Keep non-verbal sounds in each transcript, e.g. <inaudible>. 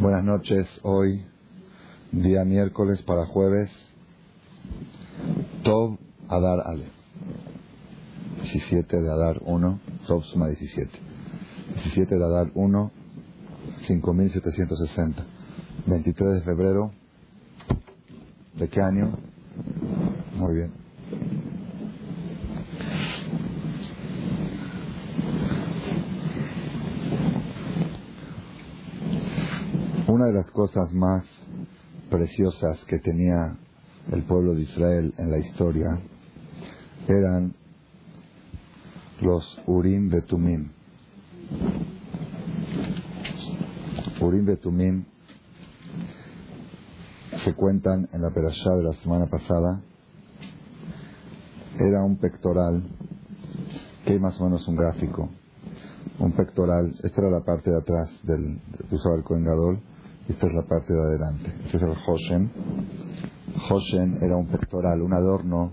Buenas noches, hoy, día miércoles para jueves, Tov Adar Ale. 17 de Adar 1, Tov suma 17. 17 de Adar 1, 5760. 23 de febrero, ¿de qué año? Muy bien. Una de las cosas más preciosas que tenía el pueblo de Israel en la historia eran los Urim Betumim. Urim Betumim se cuentan en la perashá de la semana pasada. Era un pectoral, que hay más o menos un gráfico. Un pectoral, esta era la parte de atrás del, que usaba el Kohen Gadol, esta es la parte de adelante. Este es el Hoshen. Hoshen era un pectoral, un adorno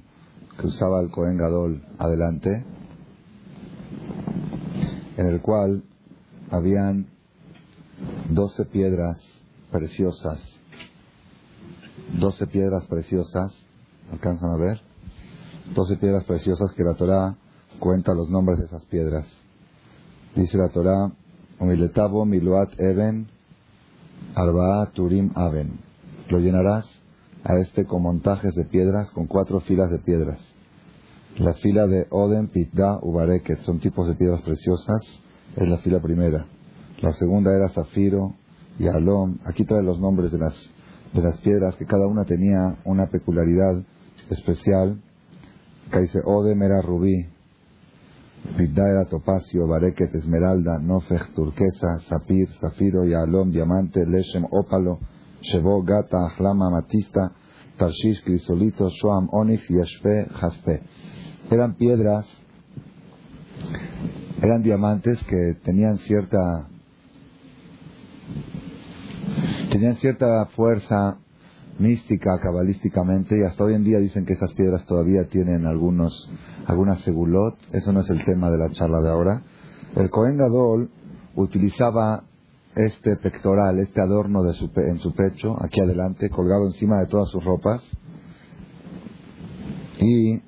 que usaba el Kohen Gadol adelante, en el cual habían doce piedras preciosas. Doce piedras preciosas. ¿Alcanzan a ver? Doce piedras preciosas que la Torah cuenta los nombres de esas piedras. Dice la Torah, Umiletabo Miluat Eben Arba'a Turim Aven. Lo llenarás a este con montajes de piedras, con cuatro filas de piedras. La fila de Oden, Pitda, Ubareket son tipos de piedras preciosas, es la fila primera. La segunda era Zafiro y Alom. Aquí trae los nombres de las, de las piedras, que cada una tenía una peculiaridad especial. Acá Odem era rubí, Pitda era topacio, Bareket esmeralda, Nofech turquesa, Sapir, Zafiro, Yalom, diamante, Leshem, ópalo, Shebo, gata, Ahlama, amatista, Tarshish, crisolito, Shoam, Onix, Yeshfe, Jaspe. Eran piedras, eran diamantes que tenían cierta tenían cierta fuerza mística, cabalísticamente, y hasta hoy en día dicen que esas piedras todavía tienen algunos, algunas segulot, eso no es el tema de la charla de ahora. El Cohen Gadol utilizaba este pectoral, este adorno de su, en su pecho, aquí adelante, colgado encima de todas sus ropas, y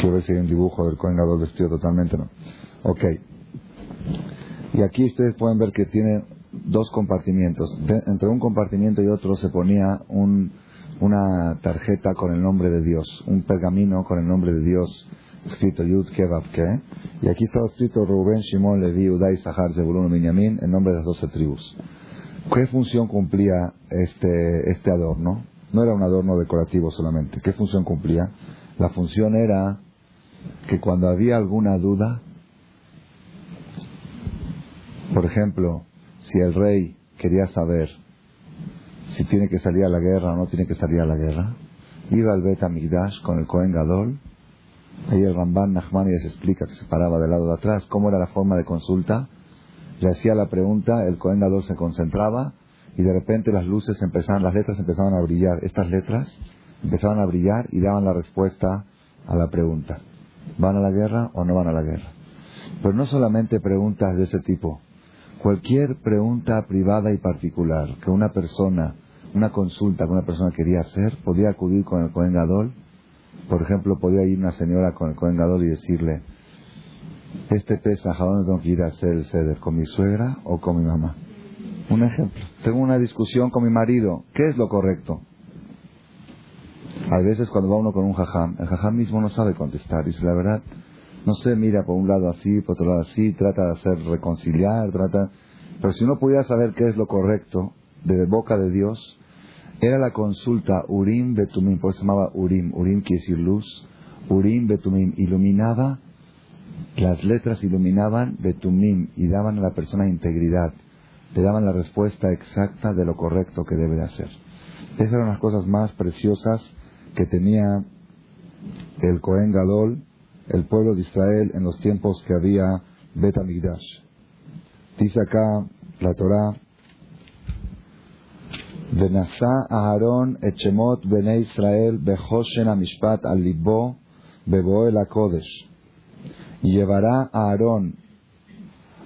quiero ver si hay un dibujo del Cohen Gadol vestido totalmente, no. Ok. Y aquí ustedes pueden ver que tiene dos compartimientos. entre un compartimiento y otro se ponía un, una tarjeta con el nombre de Dios, un pergamino con el nombre de Dios escrito Yud Kebab Ke. Y aquí estaba escrito Rubén, Shimon, Levi, Udai, Sahar, Zebulun, Benjamín, en nombre de las doce tribus. ¿Qué función cumplía este, este adorno? No era un adorno decorativo solamente. ¿Qué función cumplía? La función era que cuando había alguna duda, por ejemplo, si el rey quería saber si tiene que salir a la guerra o no tiene que salir a la guerra, iba al Bet Amigdash con el Cohen Gadol, ahí el Ramban Nachmanides explica que se paraba del lado de atrás, cómo era la forma de consulta, le hacía la pregunta, el Cohen Gadol se concentraba y de repente las luces empezaban, las letras empezaban a brillar, estas letras empezaban a brillar y daban la respuesta a la pregunta. ¿Van a la guerra o no van a la guerra? Pero no solamente preguntas de ese tipo, cualquier pregunta privada y particular que una persona, una consulta que una persona quería hacer, podía acudir con el Cohen Gadol. Por ejemplo, podía ir una señora con el Cohen Gadol y decirle, este pesa, ¿a dónde tengo que ir a hacer el ceder? ¿Con mi suegra o con mi mamá? Un ejemplo. Tengo una discusión con mi marido. ¿Qué es lo correcto? A veces cuando va uno con un jajam, el jajam mismo no sabe contestar. Dice, la verdad, no sé, mira por un lado así, por otro lado así, trata de hacer reconciliar, trata... Pero si uno pudiera saber qué es lo correcto de boca de Dios, era la consulta Urim Betumim, por eso se llamaba Urim. Urim quiere decir luz. Urim Betumim iluminaba, las letras iluminaban Betumim y daban a la persona integridad. Le daban la respuesta exacta de lo correcto que debe de hacer. Esas eran las cosas más preciosas que tenía el Cohen Gadol el pueblo de Israel en los tiempos que había Bet Amigdash. Dice acá la Torah, Benasá Aarón Echemot Bene Israel Behoshen Amishpat al Beboel Kodesh. Y llevará a Aarón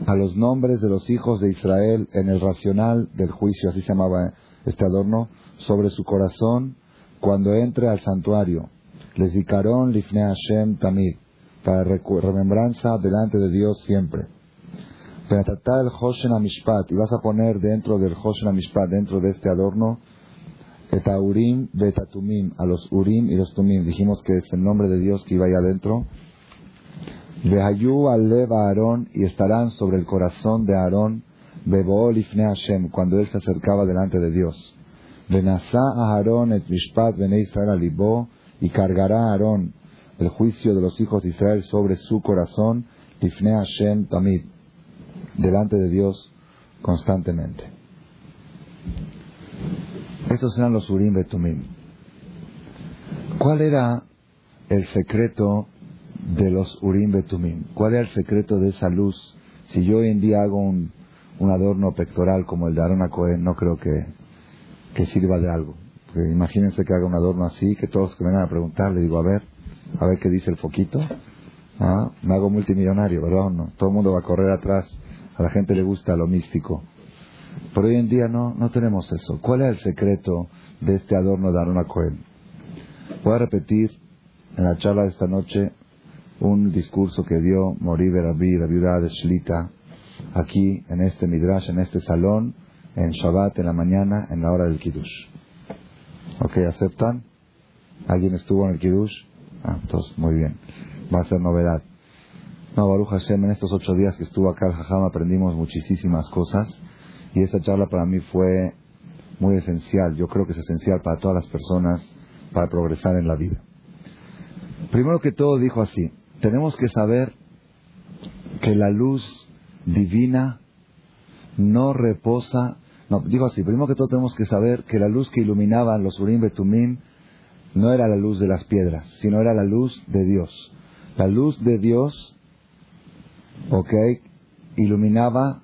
a los nombres de los hijos de Israel en el racional del juicio, así se llamaba este adorno, sobre su corazón cuando entre al santuario. Les dicaron lifne Hashem tamid, para remembranza delante de Dios siempre. el Hoshen y vas a poner dentro del Hoshen Amishpat, dentro de este adorno, Etaurim Betatumim, a los Urim y los Tumim. Dijimos que es el nombre de Dios que iba ahí adentro. Vehayu al Aarón, y estarán sobre el corazón de Aarón, Bebool Ifne Hashem, cuando él se acercaba delante de Dios. Benasá a Aarón et Mishpat Bene Israel alibó, y cargará Aarón el juicio de los hijos de Israel sobre su corazón, Ifne Hashem Tamid, delante de Dios constantemente. Estos eran los Urim Betumim. ¿Cuál era el secreto de los Urim Betumim? ¿Cuál era el secreto de esa luz? Si yo hoy en día hago un, adorno pectoral como el de Aaron Cohen, no creo que, que sirva de algo. imagínense que haga un adorno así, que todos que vengan a preguntar, le digo, a ver, a ver qué dice el foquito. ¿Ah? Me hago multimillonario, ¿verdad no? Todo el mundo va a correr atrás. A la gente le gusta lo místico. Pero hoy en día no, no tenemos eso. ¿Cuál es el secreto de este adorno de Aaron Cohen? Voy a repetir en la charla de esta noche un discurso que dio Moribe Rabbi, la viuda de Shlita, aquí en este Midrash, en este salón, en Shabbat, en la mañana, en la hora del Kiddush. ¿Ok? ¿Aceptan? ¿Alguien estuvo en el Kiddush? Ah, entonces, muy bien. Va a ser novedad. No, Baruch Hashem, en estos ocho días que estuvo acá el Jajam aprendimos muchísimas cosas y esa charla para mí fue muy esencial. Yo creo que es esencial para todas las personas para progresar en la vida. Primero que todo dijo así, tenemos que saber que la luz divina no reposa, no, dijo así, primero que todo tenemos que saber que la luz que iluminaba los Urim Betumim no era la luz de las piedras, sino era la luz de Dios. La luz de Dios, ok, iluminaba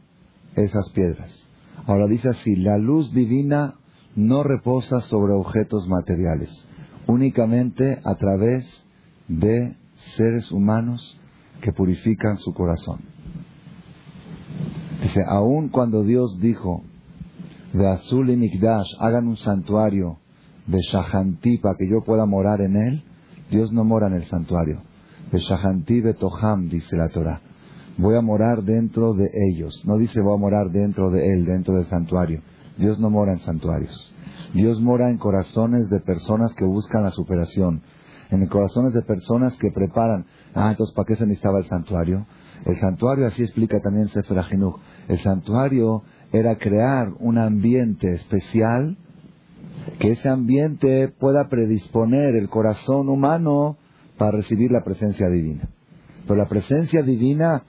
esas piedras. Ahora dice así, la luz divina no reposa sobre objetos materiales, únicamente a través de seres humanos que purifican su corazón. Dice, aun cuando Dios dijo, de Azul y Mikdash, hagan un santuario de Shahanti para que yo pueda morar en él, Dios no mora en el santuario. De Shahanti Betoham, dice la Torah. Voy a morar dentro de ellos. No dice voy a morar dentro de él, dentro del santuario. Dios no mora en santuarios. Dios mora en corazones de personas que buscan la superación. En corazones de personas que preparan. Ah, entonces, ¿para qué se necesitaba el santuario? El santuario, así explica también Sefer Ajinuch. El santuario era crear un ambiente especial que ese ambiente pueda predisponer el corazón humano para recibir la presencia divina. Pero la presencia divina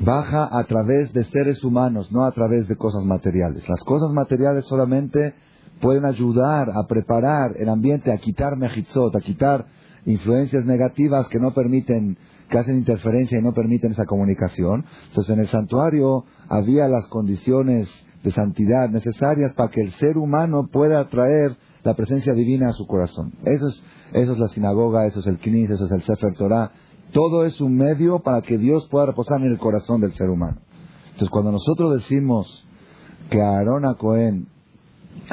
baja a través de seres humanos, no a través de cosas materiales. Las cosas materiales solamente pueden ayudar a preparar el ambiente, a quitar mejitzot, a quitar influencias negativas que no permiten, que hacen interferencia y no permiten esa comunicación. Entonces en el santuario había las condiciones de santidad necesarias para que el ser humano pueda atraer la presencia divina a su corazón. Eso es, eso es la sinagoga, eso es el knis, eso es el Sefer Torah. Todo es un medio para que Dios pueda reposar en el corazón del ser humano. Entonces, cuando nosotros decimos que Aarón a Cohen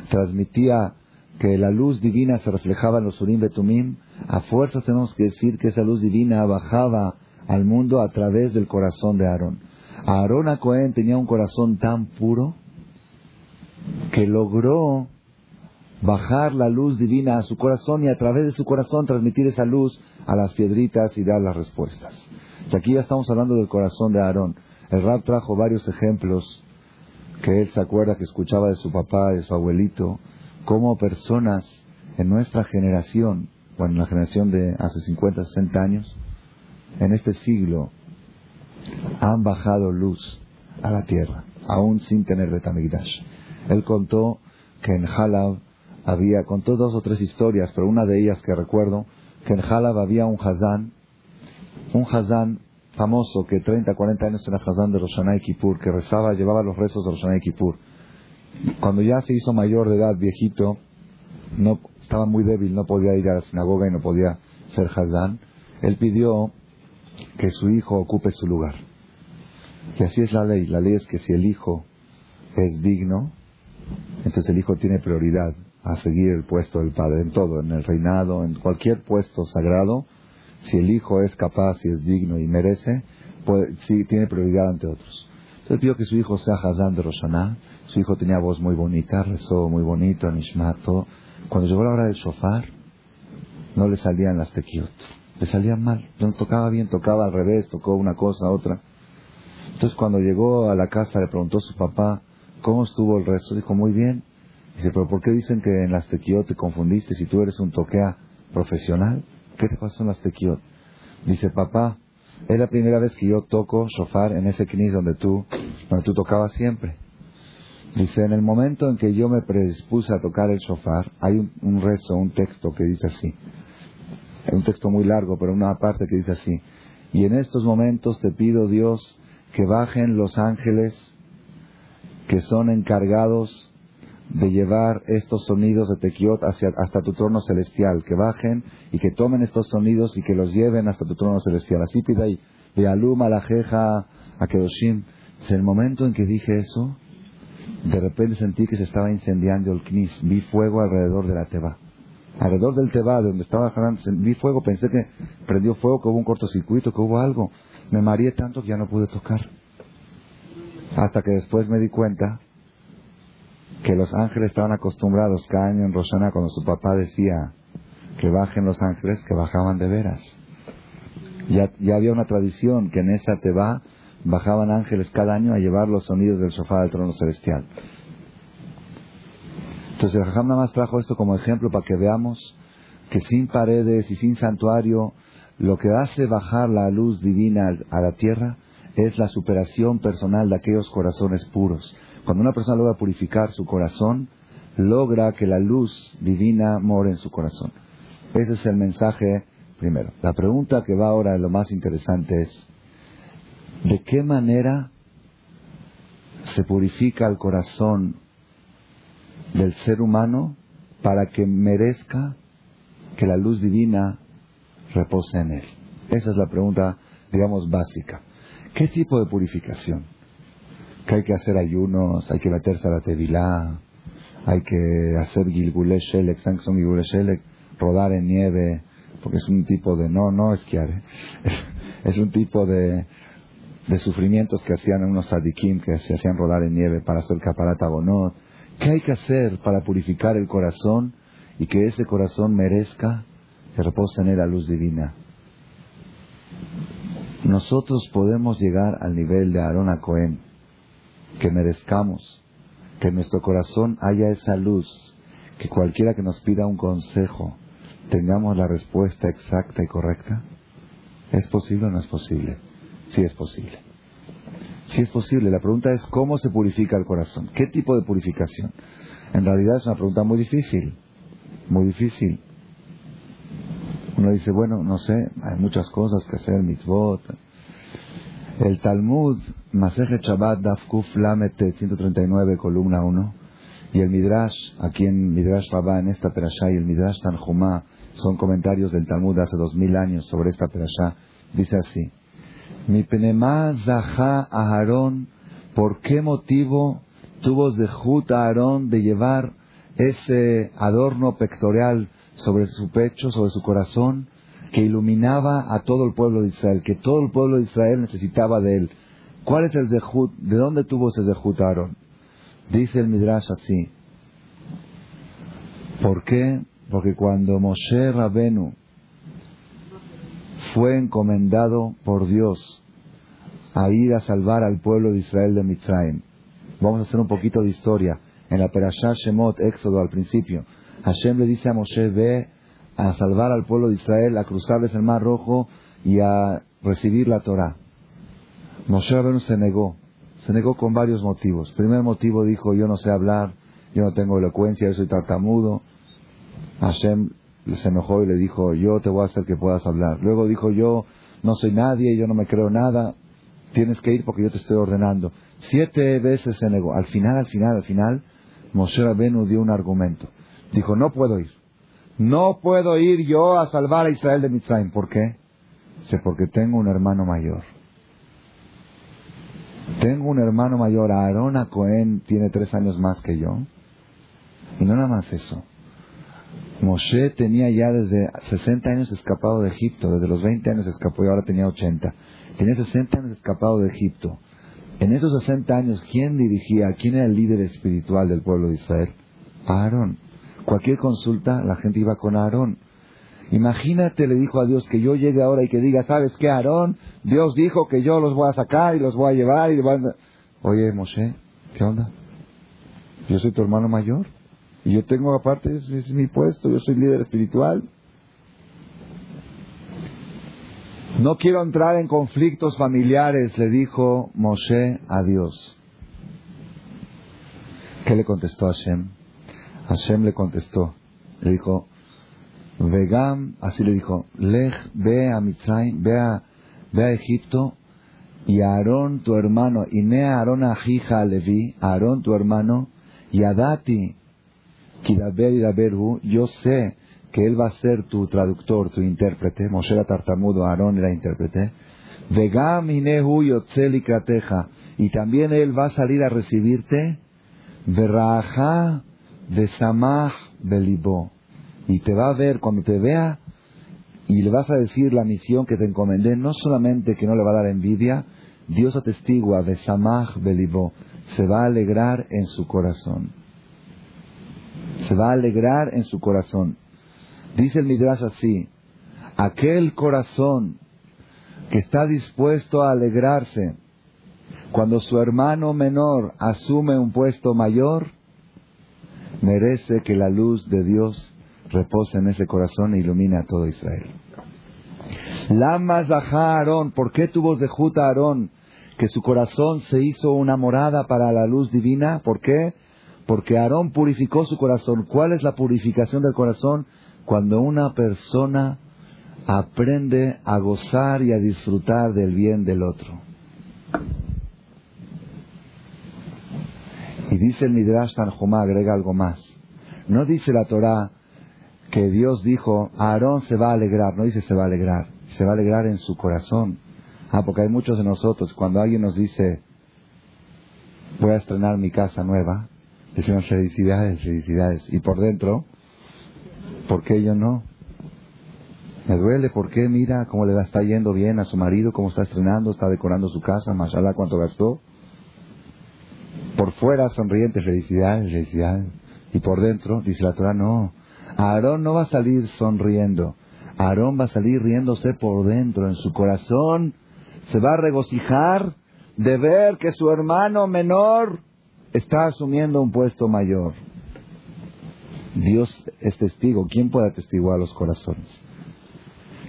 transmitía que la luz divina se reflejaba en los Urim Betumim, a fuerzas tenemos que decir que esa luz divina bajaba al mundo a través del corazón de Aarón. Aarón a Cohen tenía un corazón tan puro que logró bajar la luz divina a su corazón y a través de su corazón transmitir esa luz a las piedritas y dar las respuestas. aquí ya estamos hablando del corazón de Aarón. El Rab trajo varios ejemplos que él se acuerda que escuchaba de su papá, de su abuelito, como personas en nuestra generación, bueno, en la generación de hace 50, 60 años, en este siglo, han bajado luz a la tierra, aún sin tener Betamigdash. Él contó que en Halab había, contó dos o tres historias, pero una de ellas que recuerdo, que en Halab había un Hazán, un Hazán famoso que 30, 40 años era Hazán de Roshanay y Kippur, que rezaba, llevaba los rezos de Roshanay y Kippur. Cuando ya se hizo mayor de edad, viejito, no, estaba muy débil, no podía ir a la sinagoga y no podía ser Hazán, él pidió que su hijo ocupe su lugar. Y así es la ley. La ley es que si el hijo es digno, entonces el hijo tiene prioridad a seguir el puesto del padre en todo, en el reinado, en cualquier puesto sagrado. Si el hijo es capaz, si es digno y merece, puede, sí, tiene prioridad ante otros. Entonces pido que su hijo sea Hazán de Roshaná. Su hijo tenía voz muy bonita, rezó muy bonito, Nishmato. Cuando llegó la hora del shofar, no le salían las tequiot. Le salían mal. No tocaba bien, tocaba al revés, tocó una cosa, otra. Entonces cuando llegó a la casa le preguntó a su papá, ¿cómo estuvo el rezo? Dijo, muy bien. Dice, pero ¿por qué dicen que en las tequiot te confundiste si tú eres un toquea profesional? ¿Qué te pasó en las tequiot? Dice, papá, es la primera vez que yo toco shofar en ese knis donde tú, donde tú tocabas siempre. Dice, en el momento en que yo me predispuse a tocar el shofar, hay un, un rezo, un texto que dice así. Es un texto muy largo, pero una parte que dice así. Y en estos momentos te pido, Dios, que bajen los ángeles que son encargados de llevar estos sonidos de Tequiot hacia, hasta tu trono celestial, que bajen y que tomen estos sonidos y que los lleven hasta tu trono celestial. Así pide ahí, aluma la jeja a Kedoshim. Desde el momento en que dije eso, de repente sentí que se estaba incendiando el knis, vi fuego alrededor de la teba. Alrededor del teba, de donde estaba jalando, vi fuego, pensé que prendió fuego, que hubo un cortocircuito, que hubo algo. Me mareé tanto que ya no pude tocar. Hasta que después me di cuenta que los ángeles estaban acostumbrados cada año en Rosana cuando su papá decía que bajen los ángeles, que bajaban de veras. Ya, ya había una tradición que en esa teba bajaban ángeles cada año a llevar los sonidos del sofá del trono celestial. Entonces el nada más trajo esto como ejemplo para que veamos que sin paredes y sin santuario, lo que hace bajar la luz divina a la tierra es la superación personal de aquellos corazones puros. Cuando una persona logra purificar su corazón, logra que la luz divina more en su corazón. Ese es el mensaje primero. La pregunta que va ahora, lo más interesante es, ¿de qué manera se purifica el corazón del ser humano para que merezca que la luz divina repose en él? Esa es la pregunta, digamos, básica. ¿Qué tipo de purificación? Que hay que hacer ayunos, hay que meterse a la tevilá, hay que hacer gilgule shelek, son rodar en nieve, porque es un tipo de, no, no esquiar, ¿eh? <laughs> es, un tipo de, de sufrimientos que hacían unos sadikim que se hacían rodar en nieve para hacer caparata bonot. ¿Qué hay que hacer para purificar el corazón y que ese corazón merezca que repose en la luz divina? Nosotros podemos llegar al nivel de Aarón a Cohen, que merezcamos, que en nuestro corazón haya esa luz, que cualquiera que nos pida un consejo tengamos la respuesta exacta y correcta? ¿Es posible o no es posible? Sí es posible. Sí es posible. La pregunta es cómo se purifica el corazón. ¿Qué tipo de purificación? En realidad es una pregunta muy difícil. Muy difícil. Uno dice, bueno, no sé, hay muchas cosas que hacer, mitzvot. El Talmud, Maseje Shabbat Dafkuf Lamet 139, columna 1, y el Midrash, aquí en Midrash Rabá, en esta perashá, y el Midrash Tanjumá, son comentarios del Talmud de hace dos mil años sobre esta perashá, dice así, Mi penema zaha Aarón, ¿por qué motivo tuvo Zehut a Aarón de llevar ese adorno pectoral sobre su pecho, sobre su corazón, que iluminaba a todo el pueblo de Israel, que todo el pueblo de Israel necesitaba de él. ¿Cuál es el Zehut? ¿De dónde tuvo ese Zehut Aaron? Dice el Midrash así. ¿Por qué? Porque cuando Moshe Rabenu fue encomendado por Dios a ir a salvar al pueblo de Israel de Mitzrayim, vamos a hacer un poquito de historia. En la Perashá Shemot, Éxodo al principio, Hashem le dice a Moshe, ve a salvar al pueblo de Israel, a cruzarles el mar rojo y a recibir la Torah. Moshe Rabbeinu se negó, se negó con varios motivos. Primer motivo dijo, yo no sé hablar, yo no tengo elocuencia, yo soy tartamudo. Hashem se enojó y le dijo, yo te voy a hacer que puedas hablar. Luego dijo, yo no soy nadie, yo no me creo nada, tienes que ir porque yo te estoy ordenando. Siete veces se negó. Al final, al final, al final, Moshe Rabbeinu dio un argumento. Dijo, no puedo ir. No puedo ir yo a salvar a Israel de Mitzrayim. ¿Por qué? Dice, porque tengo un hermano mayor. Tengo un hermano mayor, Aarón Cohen, tiene tres años más que yo. Y no nada más eso. Moshe tenía ya desde 60 años escapado de Egipto, desde los 20 años escapó y ahora tenía 80. Tenía 60 años escapado de Egipto. En esos 60 años, ¿quién dirigía? ¿Quién era el líder espiritual del pueblo de Israel? Aarón. Cualquier consulta, la gente iba con Aarón. Imagínate, le dijo a Dios, que yo llegue ahora y que diga, ¿sabes qué, Aarón? Dios dijo que yo los voy a sacar y los voy a llevar y Oye, Moshe, ¿qué onda? Yo soy tu hermano mayor. Y yo tengo aparte, ese es mi puesto, yo soy líder espiritual. No quiero entrar en conflictos familiares, le dijo Moshe a Dios. ¿Qué le contestó Hashem? Hashem le contestó, le dijo, Vegam, así le dijo, Lej, ve a Mitzrayim, ve a, ve a Egipto, y Aarón tu hermano, y ne Aarón ajija Levi, Aarón tu hermano, y Adati, yo sé que él va a ser tu traductor, tu intérprete. Moshe era tartamudo, Aarón era intérprete. Vegam inehu Y también él va a salir a recibirte. Veraja belibo. Y te va a ver cuando te vea y le vas a decir la misión que te encomendé. No solamente que no le va a dar envidia, Dios atestigua besamach belibo. Se va a alegrar en su corazón se va a alegrar en su corazón. Dice el Midrash así, aquel corazón que está dispuesto a alegrarse cuando su hermano menor asume un puesto mayor, merece que la luz de Dios repose en ese corazón e ilumine a todo Israel. Lama Aarón, ¿por qué tuvo Zehut Aarón que su corazón se hizo una morada para la luz divina? ¿Por qué? Porque Aarón purificó su corazón. ¿Cuál es la purificación del corazón? Cuando una persona aprende a gozar y a disfrutar del bien del otro. Y dice el Midrash Tanjumá, agrega algo más. No dice la Torah que Dios dijo, Aarón se va a alegrar, no dice se va a alegrar, se va a alegrar en su corazón. Ah, porque hay muchos de nosotros, cuando alguien nos dice, voy a estrenar mi casa nueva, Decimos felicidades, felicidades. Y por dentro, ¿por qué yo no? Me duele, ¿por qué? Mira cómo le está yendo bien a su marido, cómo está estrenando, está decorando su casa, mashallah, cuánto gastó. Fuera, sonriente, felicidades, felicidades. Y por dentro, dice la Torah, no. Aarón no va a salir sonriendo. Aarón va a salir riéndose por dentro, en su corazón. Se va a regocijar de ver que su hermano menor está asumiendo un puesto mayor. Dios es testigo. ¿Quién puede atestiguar los corazones?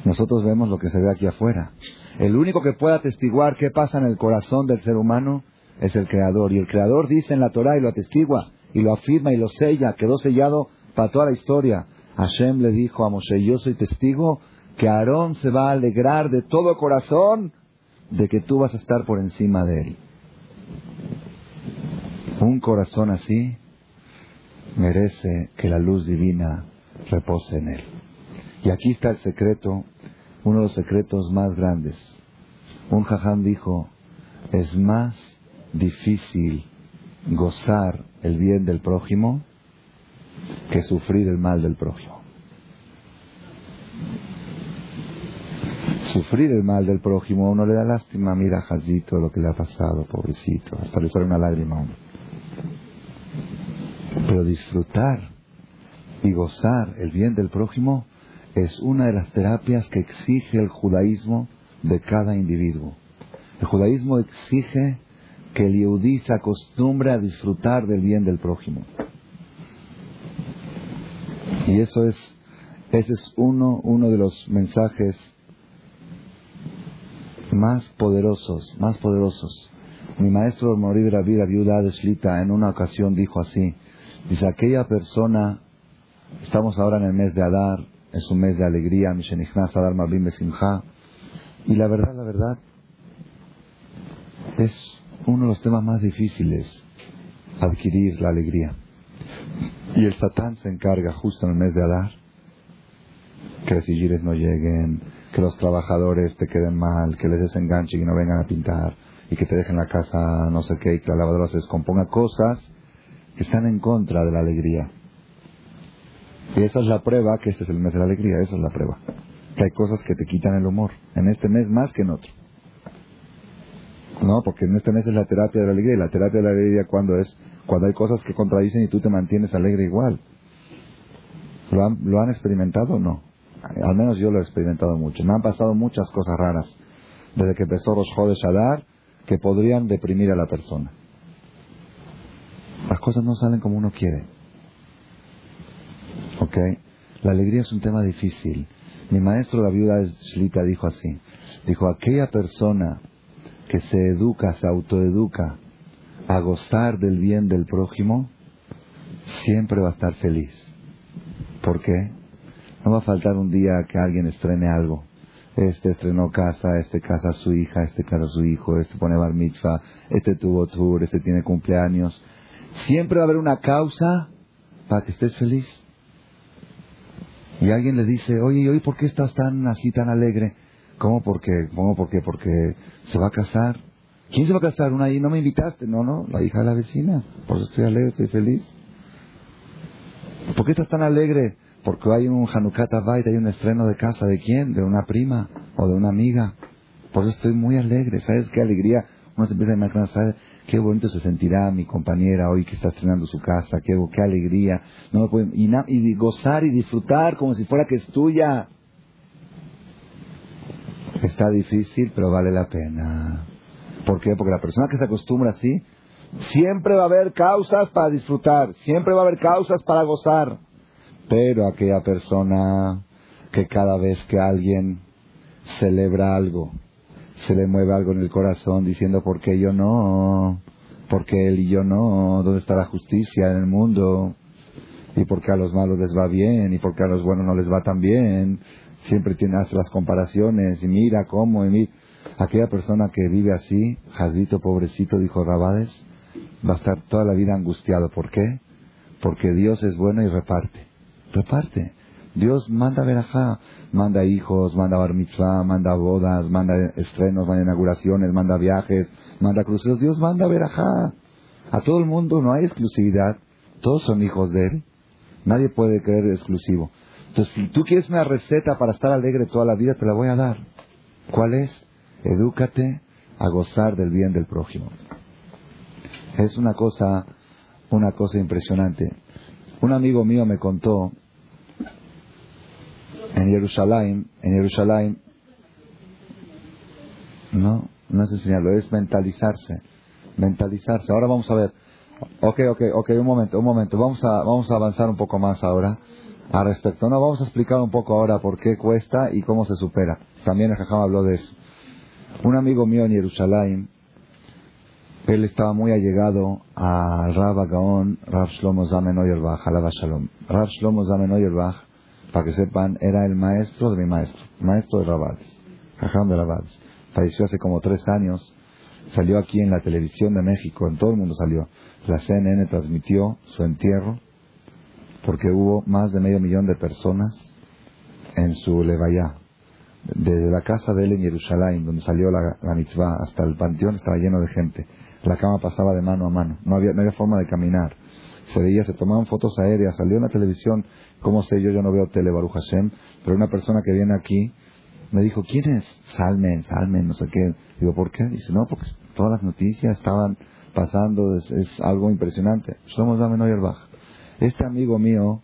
Nosotros vemos lo que se ve aquí afuera. El único que puede atestiguar qué pasa en el corazón del ser humano es el Creador. Y el Creador dice en la Torah y lo atestigua, y lo afirma y lo sella, quedó sellado para toda la historia. Hashem le dijo a Moshe, yo soy testigo que Aarón se va a alegrar de todo corazón de que tú vas a estar por encima de él. Un corazón así merece que la luz divina repose en él. Y aquí está el secreto, uno de los secretos más grandes. Un jajam dijo, es más difícil gozar el bien del prójimo que sufrir el mal del prójimo. Sufrir el mal del prójimo uno le da lástima, mira Jazito lo que le ha pasado, pobrecito, hasta le sale una lágrima a uno. Pero disfrutar y gozar el bien del prójimo es una de las terapias que exige el judaísmo de cada individuo. El judaísmo exige que el yehudí se acostumbre a disfrutar del bien del prójimo. Y eso es, ese es uno, uno de los mensajes más poderosos, más poderosos. Mi maestro Morir Rabbi Viuda de en una ocasión dijo así, Dice, aquella persona, estamos ahora en el mes de Adar, es un mes de alegría, Adar Marbim Besimha, y la verdad, la verdad, es uno de los temas más difíciles, adquirir la alegría. Y el Satán se encarga justo en el mes de Adar, que los sigires no lleguen, que los trabajadores te queden mal, que les desenganchen y no vengan a pintar, y que te dejen la casa no sé qué y que la lavadora se descomponga, cosas que están en contra de la alegría. Y esa es la prueba que este es el mes de la alegría, esa es la prueba. Que hay cosas que te quitan el humor, en este mes más que en otro. No, porque en este mes es la terapia de la alegría y la terapia de la alegría cuando es cuando hay cosas que contradicen y tú te mantienes alegre igual. ¿Lo han, ¿Lo han experimentado o no? Al menos yo lo he experimentado mucho. Me han pasado muchas cosas raras desde que empezó Rosh a dar que podrían deprimir a la persona. Las cosas no salen como uno quiere. ¿Ok? La alegría es un tema difícil. Mi maestro, la viuda Shlita, dijo así. Dijo, aquella persona que se educa, se autoeduca a gozar del bien del prójimo, siempre va a estar feliz. ¿Por qué? No va a faltar un día que alguien estrene algo. Este estrenó casa, este casa a su hija, este casa a su hijo, este pone bar mitzvah, este tuvo tour, este tiene cumpleaños. Siempre va a haber una causa para que estés feliz. Y alguien le dice, oye, ¿y hoy por qué estás tan así, tan alegre? ¿Cómo? Porque, ¿Cómo? ¿Por qué? Porque se va a casar. ¿Quién se va a casar? Una ahí, no me invitaste. No, no, la hija de la vecina. Por eso estoy alegre, estoy feliz. ¿Por qué estás tan alegre? Porque hay un Hanukkah Bait, hay un estreno de casa. ¿De quién? De una prima o de una amiga. Por eso estoy muy alegre. ¿Sabes qué alegría? Uno se empieza a imaginar, ¿sabes? Qué bonito se sentirá mi compañera hoy que está estrenando su casa. Qué, qué alegría. No me pueden, y, y gozar y disfrutar como si fuera que es tuya. Está difícil, pero vale la pena. ¿Por qué? Porque la persona que se acostumbra así, siempre va a haber causas para disfrutar, siempre va a haber causas para gozar. Pero aquella persona que cada vez que alguien celebra algo, se le mueve algo en el corazón diciendo, ¿por qué yo no? ¿Por qué él y yo no? ¿Dónde está la justicia en el mundo? ¿Y por qué a los malos les va bien? ¿Y por qué a los buenos no les va tan bien? Siempre tiene, las comparaciones y mira cómo, y mira. Aquella persona que vive así, Jazito, pobrecito, dijo Rabades, va a estar toda la vida angustiado. ¿Por qué? Porque Dios es bueno y reparte. Reparte. Dios manda verajá, manda hijos, manda bar manda bodas, manda estrenos, manda inauguraciones, manda viajes, manda cruceros. Dios manda verajá. A todo el mundo no hay exclusividad. Todos son hijos de Él. Nadie puede creer exclusivo. Entonces, si tú quieres una receta para estar alegre toda la vida, te la voy a dar. ¿Cuál es? Edúcate a gozar del bien del prójimo. Es una cosa, una cosa impresionante. Un amigo mío me contó en Jerusalén, en Jerusalén, no, no es enseñarlo, es mentalizarse, mentalizarse. Ahora vamos a ver, ok, ok, ok, un momento, un momento, vamos a, vamos a avanzar un poco más ahora al respecto. No, vamos a explicar un poco ahora por qué cuesta y cómo se supera. También el Jajam habló de eso. Un amigo mío en Jerusalén, él estaba muy allegado a Rab Gaon, Rav Shlomo Zamen Oyelbach, Alaba Shalom. Rav Shlomo Zamen Oyelbach, para que sepan, era el maestro de mi maestro, maestro de Rabades, Jajam de Rabades. Falleció hace como tres años, salió aquí en la televisión de México, en todo el mundo salió. La CNN transmitió su entierro porque hubo más de medio millón de personas en su levaya. Desde la casa de él en Jerusalén, donde salió la, la mitzvah, hasta el panteón estaba lleno de gente. La cama pasaba de mano a mano, no había, no había forma de caminar. Se veía, se tomaban fotos aéreas, salió en la televisión, como sé yo, yo no veo tele Baruch Hashem, pero una persona que viene aquí me dijo, ¿quién es? Salmen, Salmen, no sé qué. Digo, ¿por qué? Dice, no, porque todas las noticias estaban pasando, es, algo impresionante. Somos Damen Baja. Este amigo mío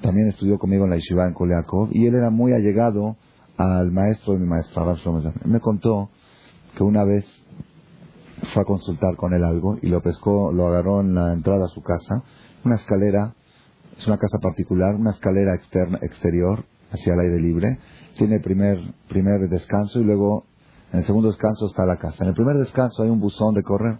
también estudió conmigo en la Yeshiva en Koleakov y él era muy allegado al maestro de mi maestra, Me contó que una vez fue a consultar con él algo y lo pescó, lo agarró en la entrada a su casa, una escalera, es una casa particular, una escalera externa, exterior hacia el aire libre, tiene el primer, primer descanso y luego en el segundo descanso está la casa. En el primer descanso hay un buzón de correo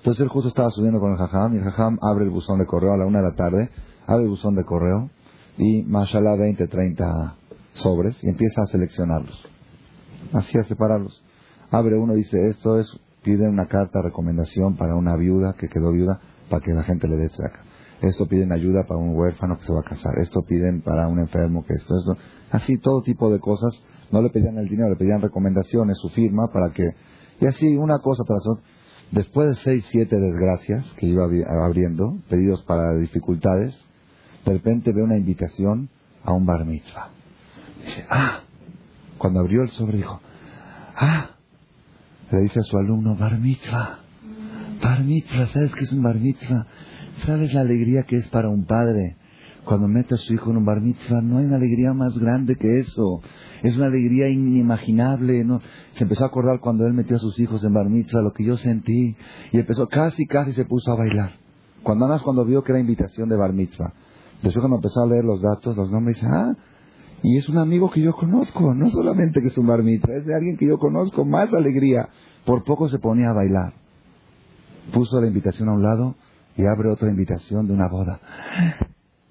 entonces él justo estaba subiendo con el jajam y el jajam abre el buzón de correo a la una de la tarde, abre el buzón de correo y mashallah 20, 30 sobres y empieza a seleccionarlos. Así a separarlos. Abre uno y dice, esto es, pide una carta de recomendación para una viuda que quedó viuda para que la gente le dé acá. Esto piden ayuda para un huérfano que se va a casar. Esto piden para un enfermo que esto, esto. Así todo tipo de cosas. No le pedían el dinero, le pedían recomendaciones, su firma para que Y así, una cosa tras otra. Después de seis, siete desgracias que iba abriendo, pedidos para dificultades, de repente ve una invitación a un bar mitzvah. Dice, ah, cuando abrió el sobre dijo, ah, le dice a su alumno, bar mitzvah, bar mitzvah, ¿sabes qué es un bar mitzvah? ¿Sabes la alegría que es para un padre cuando mete a su hijo en un bar mitzvah? No hay una alegría más grande que eso. Es una alegría inimaginable. ¿no? Se empezó a acordar cuando él metió a sus hijos en bar mitzvah, lo que yo sentí. Y empezó, casi, casi se puso a bailar. Cuando más cuando vio que era invitación de bar mitzvah. Después cuando empezó a leer los datos, los nombres, dice, ah, y es un amigo que yo conozco. No solamente que es un bar mitzvah, es de alguien que yo conozco. Más alegría. Por poco se ponía a bailar. Puso la invitación a un lado y abre otra invitación de una boda.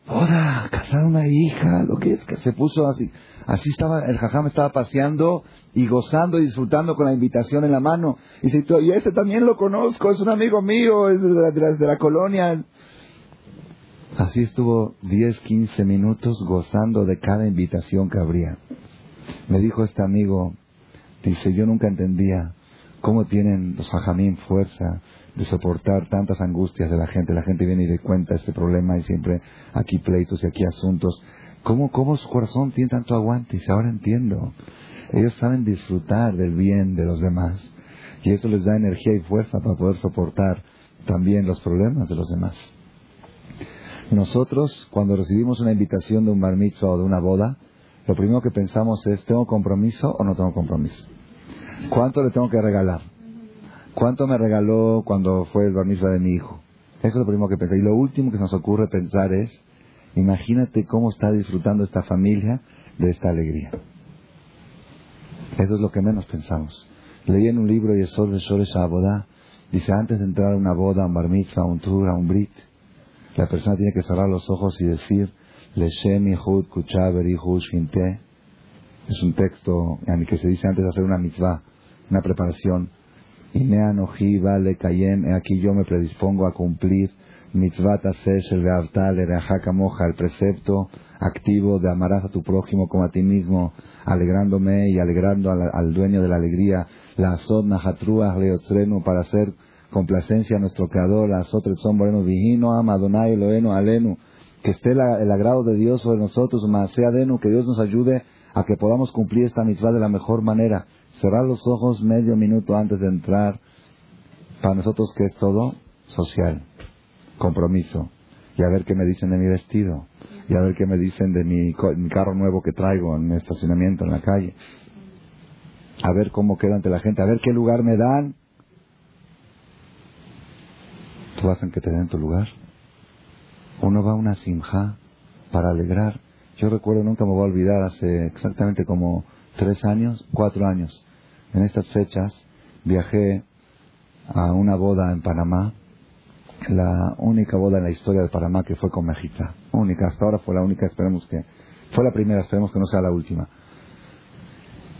Boda, casar una hija, lo que es que se puso así. Así estaba, el jajam estaba paseando y gozando y disfrutando con la invitación en la mano. Y dice, y este también lo conozco, es un amigo mío, es de la, de la, colonia. Así estuvo 10, 15 minutos gozando de cada invitación que abría. Me dijo este amigo, dice, yo nunca entendía cómo tienen los jajamín fuerza de soportar tantas angustias de la gente. La gente viene y le cuenta este problema y siempre aquí pleitos y aquí asuntos. ¿Cómo, cómo su corazón tiene tanto aguante? Y ahora entiendo. Ellos saben disfrutar del bien de los demás. Y eso les da energía y fuerza para poder soportar también los problemas de los demás. Nosotros, cuando recibimos una invitación de un bar o de una boda, lo primero que pensamos es, ¿tengo compromiso o no tengo compromiso? ¿Cuánto le tengo que regalar? ¿Cuánto me regaló cuando fue el bar de mi hijo? Eso es lo primero que pensé. Y lo último que se nos ocurre pensar es, Imagínate cómo está disfrutando esta familia de esta alegría. Eso es lo que menos pensamos. Leí en un libro Yesod de Shores Abodá, dice antes de entrar a una boda, a un bar mitzvah, a un tour, a un brit, la persona tiene que cerrar los ojos y decir, Leshem Yehud Kuchaber Shinte. Es un texto en el que se dice antes de hacer una mitzvah, una preparación. Me vale aquí yo me predispongo a cumplir mitzvah el el precepto activo de amarás a tu prójimo como a ti mismo, alegrándome y alegrando al, dueño de la alegría, la azot nahatruah leotzrenu, para hacer complacencia a nuestro creador, la azot son moreno vigino, amadonai loeno alenu, que esté el agrado de Dios sobre nosotros, sea denu, que Dios nos ayude a que podamos cumplir esta mitzvah de la mejor manera. Cerrar los ojos medio minuto antes de entrar, para nosotros que es todo social compromiso y a ver qué me dicen de mi vestido y a ver qué me dicen de mi, carro nuevo que traigo en el estacionamiento en la calle. A ver cómo queda ante la gente a ver qué lugar me dan. Tú vas en que te den tu lugar uno va a una simja para alegrar. Yo recuerdo nunca me voy a olvidar hace exactamente como tres años cuatro años. En estas fechas viajé a una boda en Panamá la única boda en la historia de Panamá que fue con Mejita. Única, hasta ahora fue la única, esperemos que, fue la primera, esperemos que no sea la última.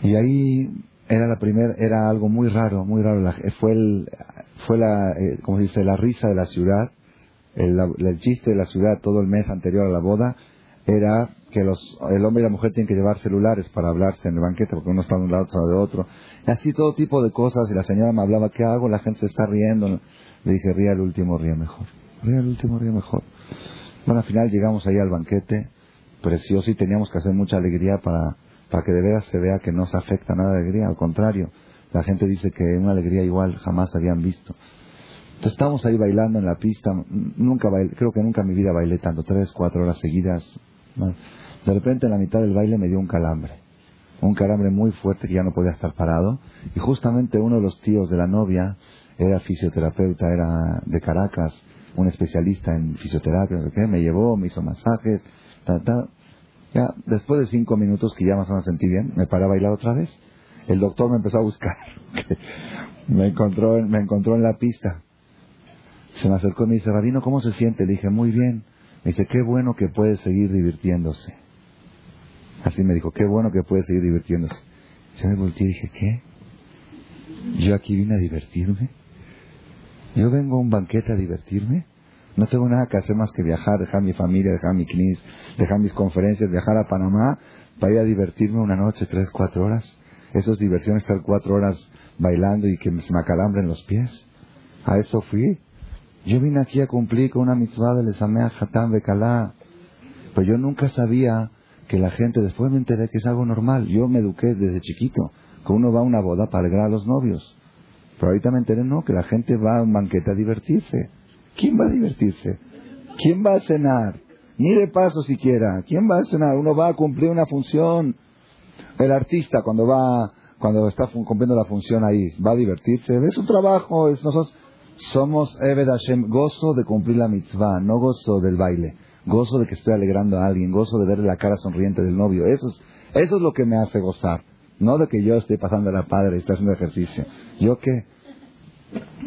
Y ahí era la primera, era algo muy raro, muy raro. fue el, fue la, eh, como dice, la risa de la ciudad, el, el, chiste de la ciudad todo el mes anterior a la boda era que los, el hombre y la mujer tienen que llevar celulares para hablarse en el banquete porque uno está de un lado, otro de otro. Y así todo tipo de cosas y la señora me hablaba, ¿qué hago? La gente se está riendo. Le dije, ría el último, ría mejor. Ría el último, ría mejor. Bueno, al final llegamos ahí al banquete, precioso, y teníamos que hacer mucha alegría para, para que de veras se vea que no se afecta nada de alegría. Al contrario, la gente dice que una alegría igual jamás habían visto. Entonces estábamos ahí bailando en la pista, nunca bailé, creo que nunca en mi vida bailé tanto, tres, cuatro horas seguidas. De repente en la mitad del baile me dio un calambre, un calambre muy fuerte que ya no podía estar parado. Y justamente uno de los tíos de la novia era fisioterapeuta, era de Caracas, un especialista en fisioterapia, me llevó, me hizo masajes, Ya, después de cinco minutos que ya más o menos sentí bien, me paré a bailar otra vez. El doctor me empezó a buscar. <laughs> me encontró, me encontró en la pista. Se me acercó y me dice, Rabino, ¿cómo se siente? Le dije, muy bien. Me dice, qué bueno que puede seguir divirtiéndose. Así me dijo, qué bueno que puede seguir divirtiéndose. Yo me volteé y dije, ¿qué? ¿Yo aquí vine a divertirme? Yo vengo a un banquete a divertirme. No tengo nada que hacer más que viajar, dejar mi familia, dejar mi knis, dejar mis conferencias, viajar a Panamá para ir a divertirme una noche, tres, cuatro horas. Eso es diversión estar cuatro horas bailando y que se me acalambren los pies. A eso fui. Yo vine aquí a cumplir con una mitzvah de Lesamea Hatán Bekalá. Pero yo nunca sabía que la gente, después me enteré que es algo normal. Yo me eduqué desde chiquito, que uno va a una boda para alegrar a los novios. Pero ahorita me enteré, no, que la gente va a un banquete a divertirse. ¿Quién va a divertirse? ¿Quién va a cenar? Ni de paso siquiera. ¿Quién va a cenar? Uno va a cumplir una función. El artista cuando va, cuando está cumpliendo la función ahí, va a divertirse. Es su trabajo. Es, nosotros somos Eved Hashem, gozo de cumplir la mitzvah, no gozo del baile. Gozo de que estoy alegrando a alguien, gozo de verle la cara sonriente del novio. Eso es, eso es lo que me hace gozar. No de que yo esté pasando la padre y esté haciendo ejercicio. ¿Yo qué?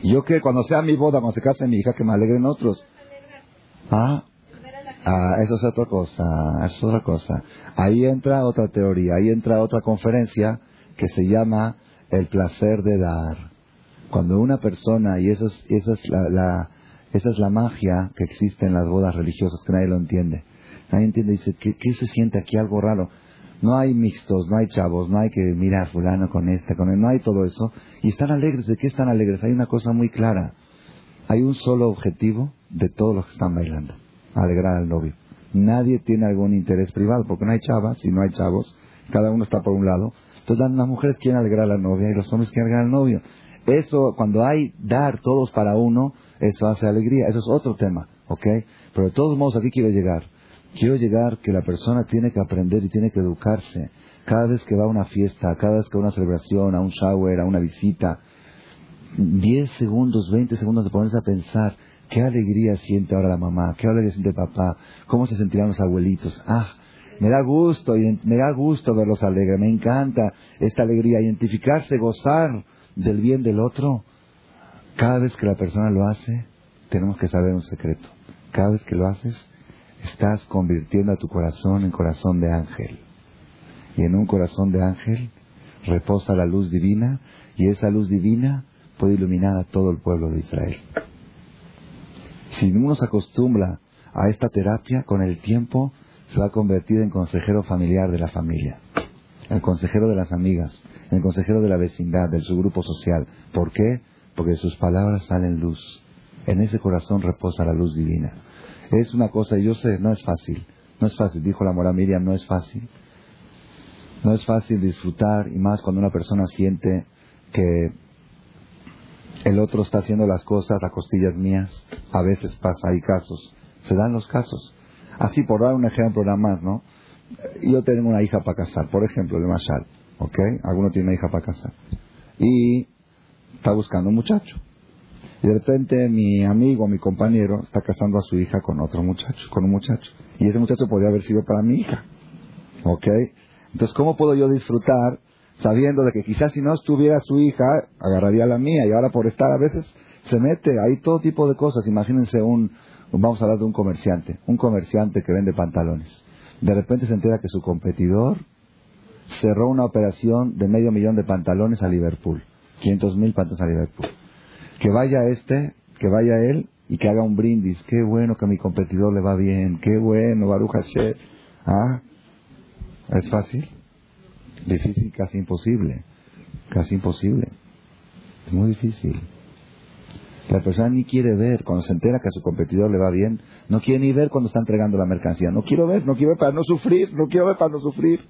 ¿Yo qué? Cuando sea mi boda, cuando se case mi hija, que me alegren otros. Ah, ah, eso es otra cosa, eso es otra cosa. Ahí entra otra teoría, ahí entra otra conferencia que se llama el placer de dar. Cuando una persona, y eso es, esa, es la, esa es la magia que existe en las bodas religiosas, que nadie lo entiende. Nadie entiende, dice, ¿qué, qué se siente aquí? Algo raro. No hay mixtos, no hay chavos, no hay que mira fulano con este, con él, no hay todo eso. Y están alegres, ¿de qué están alegres? Hay una cosa muy clara. Hay un solo objetivo de todos los que están bailando, alegrar al novio. Nadie tiene algún interés privado, porque no hay chavas y no hay chavos, cada uno está por un lado. Entonces las mujeres quieren alegrar a la novia y los hombres quieren alegrar al novio. Eso, cuando hay dar todos para uno, eso hace alegría. Eso es otro tema, ¿ok? Pero de todos modos aquí quiero llegar. Quiero llegar que la persona tiene que aprender y tiene que educarse. Cada vez que va a una fiesta, cada vez que va a una celebración, a un shower, a una visita, 10 segundos, 20 segundos de ponerse a pensar qué alegría siente ahora la mamá, qué alegría siente el papá, cómo se sentirán los abuelitos. Ah, me da gusto, me da gusto verlos alegres, me encanta esta alegría, identificarse, gozar del bien del otro. Cada vez que la persona lo hace, tenemos que saber un secreto. Cada vez que lo haces, estás convirtiendo a tu corazón en corazón de ángel. Y en un corazón de ángel reposa la luz divina y esa luz divina puede iluminar a todo el pueblo de Israel. Si uno se acostumbra a esta terapia, con el tiempo se va a convertir en consejero familiar de la familia, el consejero de las amigas, el consejero de la vecindad, del subgrupo social. ¿Por qué? Porque de sus palabras salen luz. En ese corazón reposa la luz divina. Es una cosa, yo sé, no es fácil. No es fácil, dijo la mora Miriam, no es fácil. No es fácil disfrutar, y más cuando una persona siente que el otro está haciendo las cosas a costillas mías. A veces pasa, hay casos. Se dan los casos. Así, por dar un ejemplo nada más, ¿no? Yo tengo una hija para casar, por ejemplo, de Mashal, ¿ok? Alguno tiene una hija para casar. Y está buscando un muchacho. Y de repente mi amigo, mi compañero, está casando a su hija con otro muchacho, con un muchacho. Y ese muchacho podría haber sido para mi hija. ¿Ok? Entonces, ¿cómo puedo yo disfrutar sabiendo de que quizás si no estuviera su hija, agarraría la mía? Y ahora por estar a veces se mete, hay todo tipo de cosas. Imagínense un, vamos a hablar de un comerciante, un comerciante que vende pantalones. De repente se entera que su competidor cerró una operación de medio millón de pantalones a Liverpool. 500 mil pantalones a Liverpool que vaya este, que vaya él y que haga un brindis. Qué bueno que a mi competidor le va bien, qué bueno, Baruch Hashem. ¿Ah? ¿Es fácil? Difícil, casi imposible. Casi imposible. Es muy difícil. La persona ni quiere ver cuando se entera que a su competidor le va bien. No quiere ni ver cuando está entregando la mercancía. No quiero ver, no quiero ver para no sufrir, no quiero ver para no sufrir.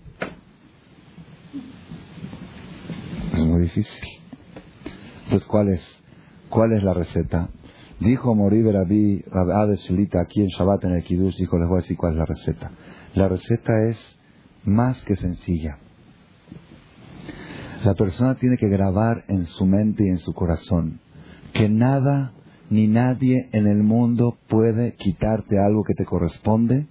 Es muy difícil. Entonces, ¿cuál es? ¿Cuál es la receta? Dijo Morí Rabí de Shilita aquí en Shabbat en el Kiddush, dijo, les voy a decir cuál es la receta. La receta es más que sencilla. La persona tiene que grabar en su mente y en su corazón que nada ni nadie en el mundo puede quitarte algo que te corresponde,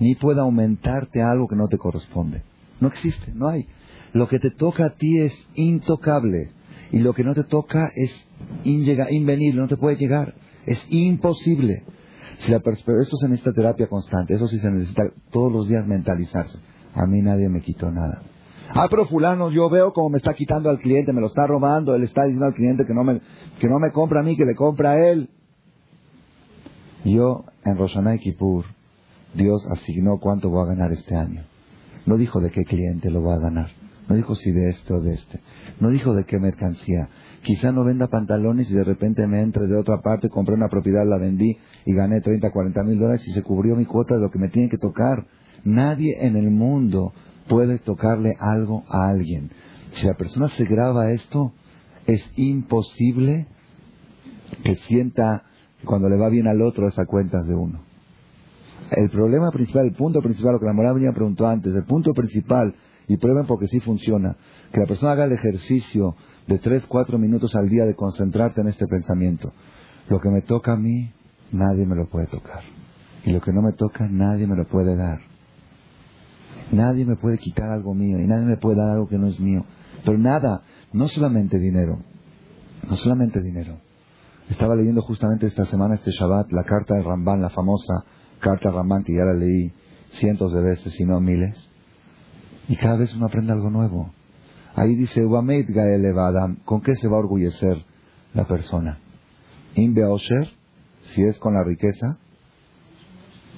ni puede aumentarte algo que no te corresponde. No existe, no hay. Lo que te toca a ti es intocable y lo que no te toca es invenible, no te puede llegar. Es imposible. Si la esto es en esta terapia constante, eso sí se necesita todos los días mentalizarse. A mí nadie me quitó nada. Ah, pero fulano, yo veo como me está quitando al cliente, me lo está robando, él está diciendo al cliente que no me, que no me compra a mí, que le compra a él. Yo, en Roshanay Kippur, Dios asignó cuánto voy a ganar este año. No dijo de qué cliente lo va a ganar. No dijo si de este o de este. No dijo de qué mercancía. Quizá no venda pantalones y de repente me entre de otra parte, compré una propiedad, la vendí y gané 30, 40 mil dólares y se cubrió mi cuota de lo que me tiene que tocar. Nadie en el mundo puede tocarle algo a alguien. Si la persona se graba esto, es imposible que sienta cuando le va bien al otro esa cuentas de uno. El problema principal, el punto principal, lo que la moral venía preguntó antes, el punto principal, y prueben porque sí funciona, que la persona haga el ejercicio de 3, 4 minutos al día de concentrarte en este pensamiento. Lo que me toca a mí, nadie me lo puede tocar. Y lo que no me toca, nadie me lo puede dar. Nadie me puede quitar algo mío y nadie me puede dar algo que no es mío. Pero nada, no solamente dinero, no solamente dinero. Estaba leyendo justamente esta semana, este Shabbat, la carta de Ramban, la famosa carta de Ramban, que ya la leí cientos de veces, si no miles. Y cada vez uno aprende algo nuevo. Ahí dice, ¿con qué se va a orgullecer la persona? Si es con la riqueza,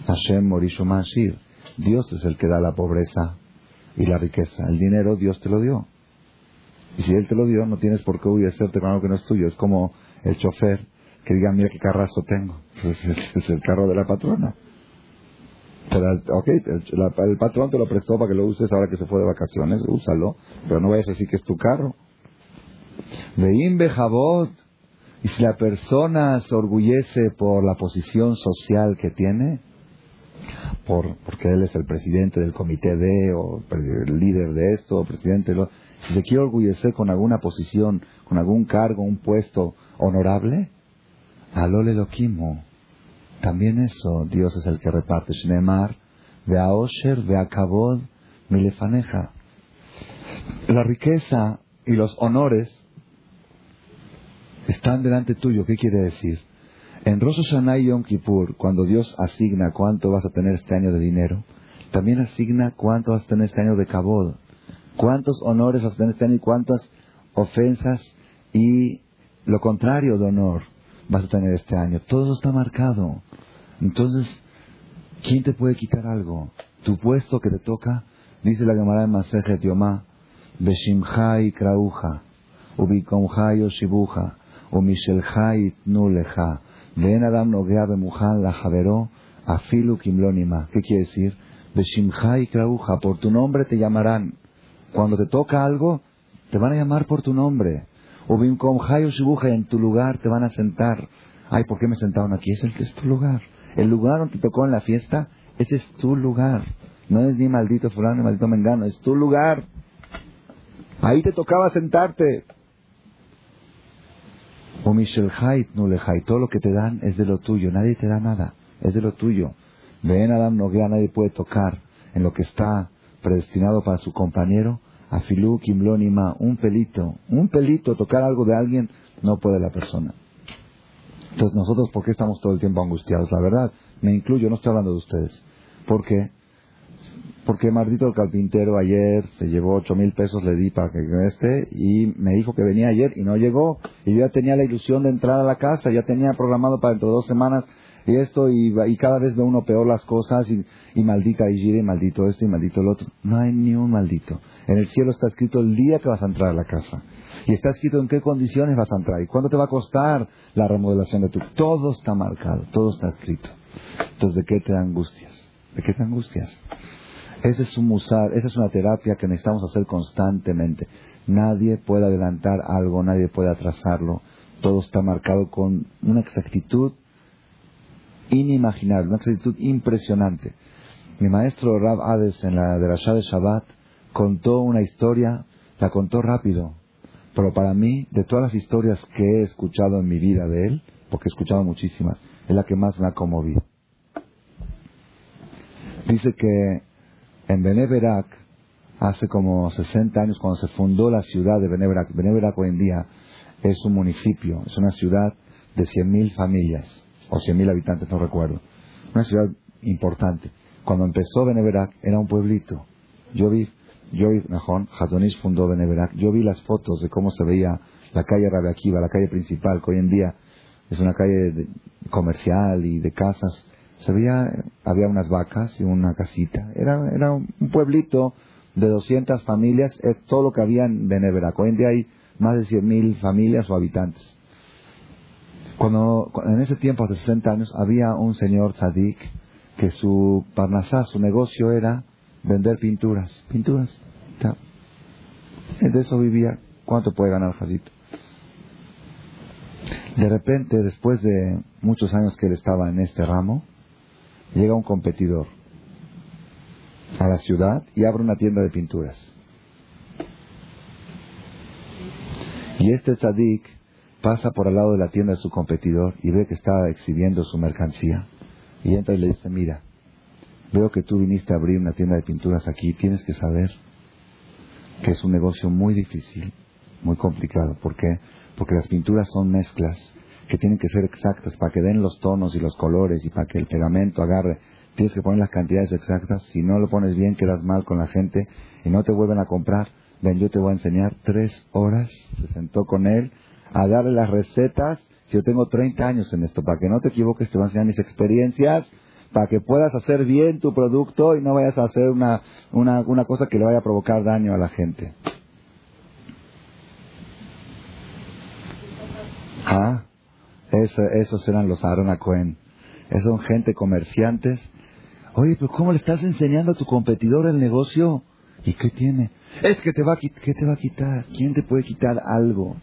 Hashem Morishu Mashir. Dios es el que da la pobreza y la riqueza. El dinero Dios te lo dio. Y si Él te lo dio, no tienes por qué orgullecerte con algo que no es tuyo. Es como el chofer que diga, mira qué carrazo tengo. <laughs> es el carro de la patrona. Pero, ok, el, patrón te lo prestó para que lo uses ahora que se fue de vacaciones, úsalo, pero no vayas a decir que es tu carro. Veim bejabot, y si la persona se orgullece por la posición social que tiene, por, porque él es el presidente del comité de, o el líder de esto, o presidente de lo, si se quiere orgullecer con alguna posición, con algún cargo, un puesto honorable, alole lo quimo. También eso, Dios es el que reparte. Shnemar, vea Osher, vea Kabod, milefaneja. La riqueza y los honores están delante tuyo. ¿Qué quiere decir? En Rosh Hashanah Yom Kippur, cuando Dios asigna cuánto vas a tener este año de dinero, también asigna cuánto vas a tener este año de Kabod. Cuántos honores vas a tener este año y cuántas ofensas y lo contrario de honor vas a tener este año. Todo eso está marcado. Entonces, ¿quién te puede quitar algo? Tu puesto que te toca, dice la Gemara de Masejet Yomá, Beshimchai Krauja, Ubikomchai Oshibuja, Umishelchai Nuleja, Ven Adam Nogea Bemujan La Afilu Kimlonima. ¿Qué quiere decir? Beshimchai Krauja, por tu nombre te llamarán. Cuando te toca algo, te van a llamar por tu nombre. Ubimkomchai Oshibuja, en tu lugar te van a sentar. Ay, ¿por qué me sentaron aquí? Es el es tu lugar. El lugar donde te tocó en la fiesta, ese es tu lugar. No es ni maldito fulano ni maldito mengano, es tu lugar. Ahí te tocaba sentarte. O Michel Haidt, Nulehait, todo lo que te dan es de lo tuyo, nadie te da nada, es de lo tuyo. Ven Adam Noguea, nadie puede tocar en lo que está predestinado para su compañero. A Filú, Kimlónima, un pelito, un pelito, tocar algo de alguien, no puede la persona. Entonces nosotros, ¿por qué estamos todo el tiempo angustiados? La verdad, me incluyo, no estoy hablando de ustedes. ¿Por qué? Porque Mardito el carpintero ayer se llevó ocho mil pesos, le di para que esté y me dijo que venía ayer y no llegó. Y yo ya tenía la ilusión de entrar a la casa, ya tenía programado para dentro de dos semanas y esto y, y cada vez ve uno peor las cosas y, y maldita y maldito esto y maldito el otro. No hay ni un maldito. En el cielo está escrito el día que vas a entrar a la casa. Y está escrito en qué condiciones vas a entrar y cuánto te va a costar la remodelación de tu... Todo está marcado, todo está escrito. Entonces, ¿de qué te angustias? ¿De qué te angustias? Ese es un musar, esa es una terapia que necesitamos hacer constantemente. Nadie puede adelantar algo, nadie puede atrasarlo. Todo está marcado con una exactitud inimaginable, una exactitud impresionante. Mi maestro Rab Hades en la de la Shah de Shabbat contó una historia, la contó rápido, pero para mí, de todas las historias que he escuchado en mi vida de él, porque he escuchado muchísimas, es la que más me ha conmovido. Dice que en Beneverac, hace como 60 años, cuando se fundó la ciudad de Beneverac, Beneverac hoy en día es un municipio, es una ciudad de 100.000 familias, o 100.000 habitantes, no recuerdo. Una ciudad importante. Cuando empezó Beneverac era un pueblito. Yo vi yo vi, mejor, Hatonish fundó Beneverac. Yo vi las fotos de cómo se veía la calle Rabiaquiva, la calle principal, que hoy en día es una calle comercial y de casas. Se veía, había unas vacas y una casita. Era, era un pueblito de 200 familias, es todo lo que había en Beneverac. Hoy en día hay más de 100.000 familias o habitantes. Cuando, en ese tiempo, hace 60 años, había un señor tzadik que su parnasá, su negocio era vender pinturas. Pinturas. De eso vivía. ¿Cuánto puede ganar Jadito? De repente, después de muchos años que él estaba en este ramo, llega un competidor a la ciudad y abre una tienda de pinturas. Y este tzadik pasa por al lado de la tienda de su competidor y ve que está exhibiendo su mercancía. Y entra y le dice, mira, veo que tú viniste a abrir una tienda de pinturas aquí, tienes que saber que es un negocio muy difícil, muy complicado. ¿Por qué? Porque las pinturas son mezclas que tienen que ser exactas para que den los tonos y los colores y para que el pegamento agarre. Tienes que poner las cantidades exactas. Si no lo pones bien, quedas mal con la gente y no te vuelven a comprar. Ven, yo te voy a enseñar tres horas. Se sentó con él a darle las recetas. Si yo tengo 30 años en esto, para que no te equivoques, te voy a enseñar mis experiencias, para que puedas hacer bien tu producto y no vayas a hacer una, una, una cosa que le vaya a provocar daño a la gente. Ah, esos eran los Aaron Cohen. Esos son gente comerciantes. Oye, pero ¿cómo le estás enseñando a tu competidor el negocio? ¿Y qué tiene? Es que te va a, ¿qué te va a quitar? ¿Quién te puede quitar algo?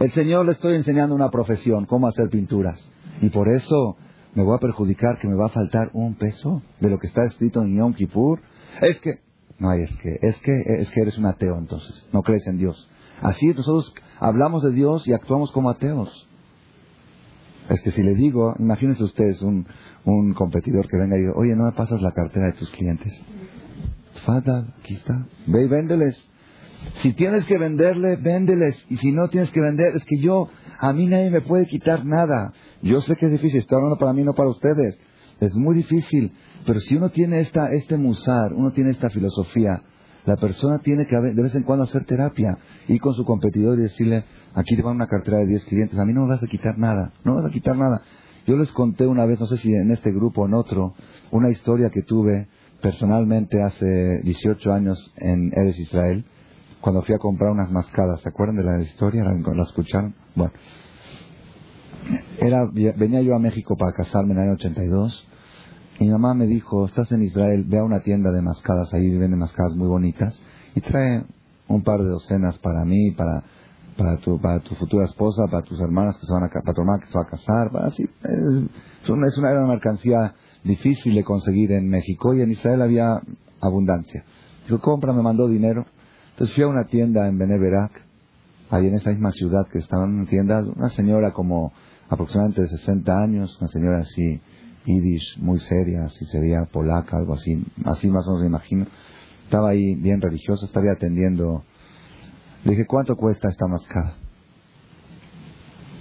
El Señor le estoy enseñando una profesión, cómo hacer pinturas. Y por eso me voy a perjudicar que me va a faltar un peso de lo que está escrito en Yom Kippur. Es que, no hay es que, es que, es que eres un ateo entonces, no crees en Dios. Así nosotros hablamos de Dios y actuamos como ateos. Es que si le digo, imagínense ustedes un, un competidor que venga y diga, oye, ¿no me pasas la cartera de tus clientes? Fada, aquí está. Ve y véndeles. Si tienes que venderle, véndeles. Y si no tienes que vender, es que yo, a mí nadie me puede quitar nada. Yo sé que es difícil, estoy hablando para mí, no para ustedes. Es muy difícil. Pero si uno tiene esta, este musar, uno tiene esta filosofía, la persona tiene que de vez en cuando hacer terapia, ir con su competidor y decirle, aquí te van una cartera de 10 clientes, a mí no me vas a quitar nada, no me vas a quitar nada. Yo les conté una vez, no sé si en este grupo o en otro, una historia que tuve personalmente hace 18 años en Eres Israel, cuando fui a comprar unas mascadas. ¿Se acuerdan de la historia? ¿La, escucharon? Bueno. Era, venía yo a México para casarme en el año 82 mi mamá me dijo, estás en Israel, ve a una tienda de mascadas, ahí venden mascadas muy bonitas, y trae un par de docenas para mí, para, para, tu, para tu futura esposa, para tus hermanas que se van a, para tu hermana que se va a casar, así. Es, una, es una, mercancía difícil de conseguir en México y en Israel había abundancia. Dijo, compra, me mandó dinero. Entonces fui a una tienda en Beneverac, ahí en esa misma ciudad que estaba en una tienda, una señora como aproximadamente de 60 años, una señora así, yiddish, muy seria, si sería polaca, algo así, así más o menos me imagino. Estaba ahí bien religioso, estaba atendiendo. Le dije, ¿cuánto cuesta esta mascada?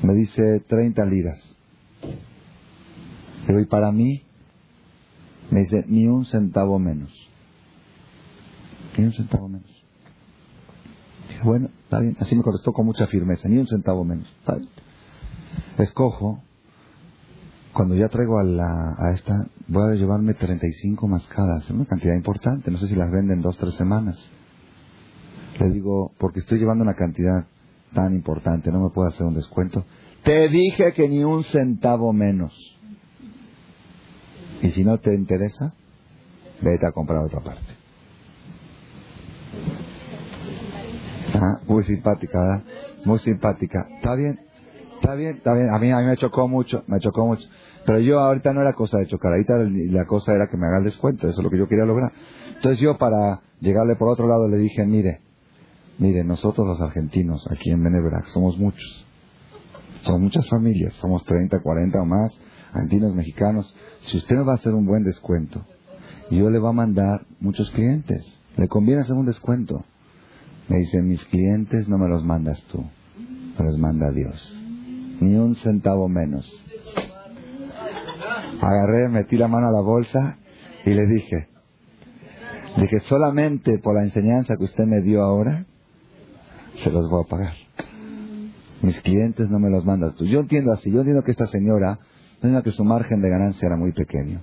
Me dice 30 liras. Le digo, ¿y para mí? Me dice, ni un centavo menos. Ni un centavo menos. Dije, bueno, está bien. Así me contestó con mucha firmeza, ni un centavo menos. Escojo cuando ya traigo a, la, esta, voy a llevarme 35 mascadas, una cantidad importante, no sé si las venden dos, tres semanas. Le digo, porque estoy llevando una cantidad tan importante, no me puedo hacer un descuento. Te dije que ni un centavo menos. Y si no te interesa, vete a comprar otra parte. Ah, muy simpática. Muy simpática. ¿Está bien? Está bien, está bien. A mí, a mí me chocó mucho, me chocó mucho. Pero yo ahorita no era cosa de chocar, ahorita la cosa era que me haga el descuento, eso es lo que yo quería lograr. Entonces yo para llegarle por otro lado le dije, mire, mire, nosotros los argentinos aquí en Beneverac somos muchos, somos muchas familias, somos 30, 40 o más, argentinos, mexicanos. Si usted me va a hacer un buen descuento, yo le va a mandar muchos clientes, le conviene hacer un descuento. Me dice, mis clientes no me los mandas tú, me los manda Dios ni un centavo menos. Agarré, metí la mano a la bolsa y le dije, dije, solamente por la enseñanza que usted me dio ahora, se los voy a pagar. Mis clientes no me los mandas tú. Yo entiendo así, yo entiendo que esta señora, entiendo que su margen de ganancia era muy pequeño,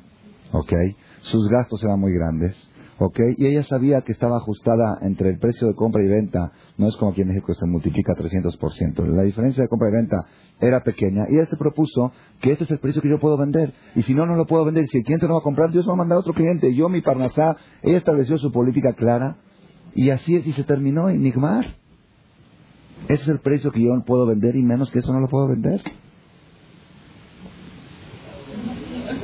¿ok? Sus gastos eran muy grandes, ¿ok? Y ella sabía que estaba ajustada entre el precio de compra y venta, no es como aquí en México se multiplica 300%. La diferencia de compra y venta era pequeña y ella se propuso que este es el precio que yo puedo vender. Y si no, no lo puedo vender. Si el cliente no va a comprar, Dios va a mandar a otro cliente. Yo, mi Parnasá, ella estableció su política clara y así es y se terminó Enigmar. Ese es el precio que yo puedo vender y menos que eso no lo puedo vender.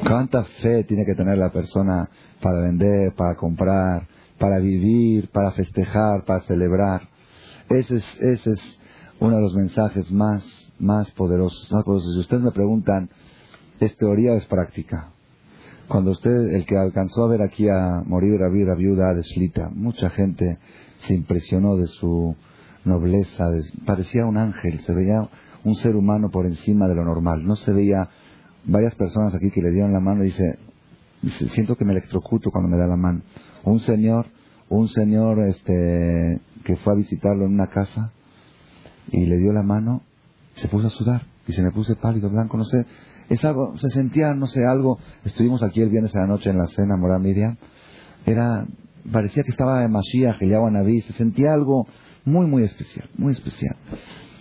¿Cuánta fe tiene que tener la persona para vender, para comprar, para vivir, para festejar, para celebrar? Ese es, ese es uno de los mensajes más, poderosos. Si ustedes me preguntan, ¿es teoría o es práctica? Cuando usted, el que alcanzó a ver aquí a morir a la viuda de Slita, mucha gente se impresionó de su nobleza, parecía un ángel, se veía un ser humano por encima de lo normal, no se veía varias personas aquí que le dieron la mano y dice, siento que me electrocuto cuando me da la mano. Un señor, un señor este que fue a visitarlo en una casa y le dio la mano, se puso a sudar y se me puse pálido, blanco, no sé, es algo, se sentía, no sé, algo, estuvimos aquí el viernes a la noche en la cena, Morán Miriam, era, parecía que estaba en Mashiach, el Naví, se sentía algo muy, muy especial, muy especial.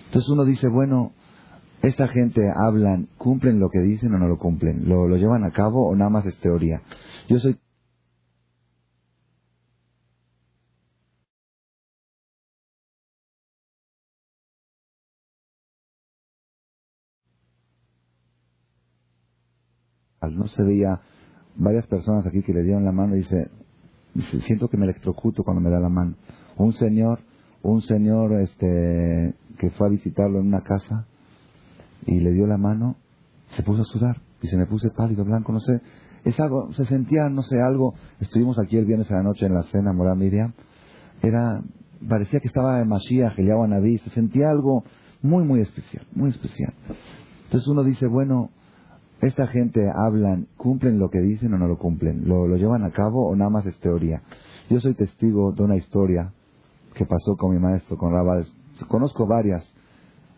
Entonces uno dice, bueno, esta gente hablan, cumplen lo que dicen o no lo cumplen, lo, lo llevan a cabo o nada más es teoría. Yo soy no se veía varias personas aquí que le dieron la mano y dice, siento que me electrocuto cuando me da la mano. Un señor, un señor este que fue a visitarlo en una casa y le dio la mano, se puso a sudar y se me puse pálido, blanco, no sé, es algo, se sentía, no sé, algo, estuvimos aquí el viernes a la noche en la cena, Morá Miriam, era, parecía que estaba en Mashiach, el Naví, se sentía algo muy, muy especial, muy especial. Entonces uno dice, bueno, esta gente hablan, cumplen lo que dicen o no lo cumplen, lo, lo llevan a cabo o nada más es teoría. Yo soy testigo de una historia que pasó con mi maestro, con Rabades. Conozco varias.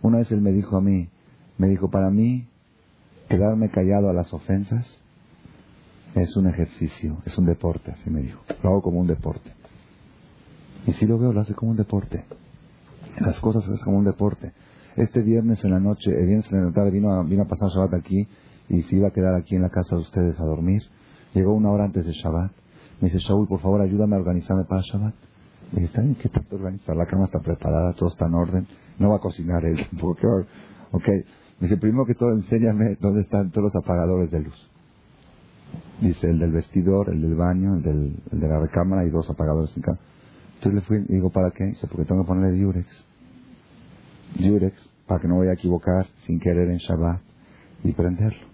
Una vez él me dijo a mí, me dijo, para mí, quedarme callado a las ofensas es un ejercicio, es un deporte, así me dijo. Lo hago como un deporte. Y si lo veo, lo hace como un deporte. Las cosas es como un deporte. Este viernes en la noche, el viernes en la tarde vino a, vino a pasar Shabbat aquí y se iba a quedar aquí en la casa de ustedes a dormir. Llegó una hora antes de Shabbat. Me dice, Shaul, por favor, ayúdame a organizarme para Shabbat. Le dije, está bien, ¿qué tanto organizar? La cama está preparada, todo está en orden. No va a cocinar él tampoco. Ok. Dice, primero que todo, enséñame dónde están todos los apagadores de luz. Dice, el del vestidor, el del baño, el, del, de la recámara y dos apagadores en cada. Entonces le fui y digo, ¿para qué? Dice, porque tengo que ponerle diurex. Diurex, para que no vaya a equivocar sin querer en Shabbat y prenderlo.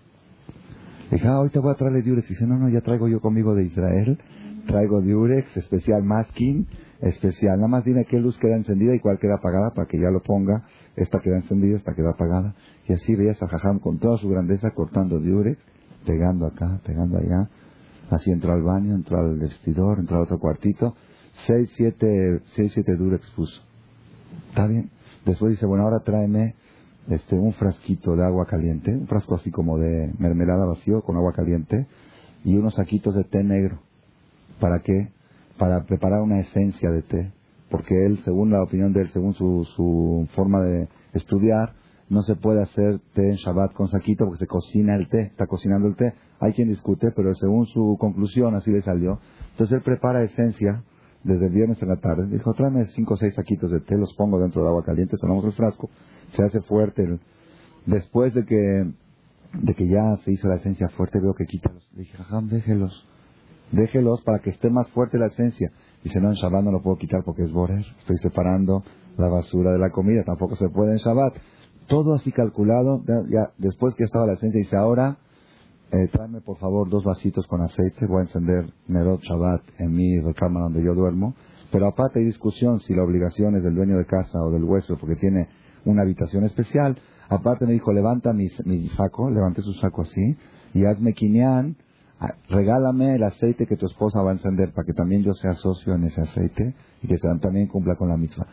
Dije, ah, ahorita voy a traerle Durex. Dice, no, no, ya traigo yo conmigo de Israel. Traigo Durex, especial masking, especial. Nada más dime qué luz queda encendida y cuál queda apagada para que ya lo ponga. Esta queda encendida, esta queda apagada. Y así veías a Jajam con toda su grandeza cortando Durex, pegando acá, pegando allá. Así entró al baño, entró al vestidor, entró al otro cuartito. Seis, siete, seis, siete Durex puso. ¿Está bien? Después dice, bueno, ahora tráeme este, un frasquito de agua caliente, un frasco así como de mermelada vacío con agua caliente y unos saquitos de té negro. ¿Para qué? Para preparar una esencia de té. Porque él, según la opinión de él, según su, su forma de estudiar, no se puede hacer té en Shabbat con saquito porque se cocina el té, está cocinando el té. Hay quien discute, pero según su conclusión así le salió. Entonces él prepara esencia desde el viernes en la tarde. Dijo, tráeme cinco o seis saquitos de té, los pongo dentro del agua caliente, sonamos el frasco se hace fuerte. Después de que, de que ya se hizo la esencia fuerte, veo que quita los. Le dije, jajam, déjelos. Déjelos para que esté más fuerte la esencia. Dice, no, en Shabbat no lo puedo quitar porque es borer. Estoy separando la basura de la comida. Tampoco se puede en Shabbat. Todo así calculado. Ya, después que estaba la esencia, dice, ahora eh, tráeme por favor dos vasitos con aceite. Voy a encender Nerot Shabbat en mi recámara donde yo duermo. Pero aparte hay discusión si la obligación es del dueño de casa o del hueso porque tiene una habitación especial. Aparte me dijo, levanta mi, mi saco, levanté su saco así, y hazme quinián, regálame el aceite que tu esposa va a encender para que también yo sea socio en ese aceite y que también cumpla con la misma.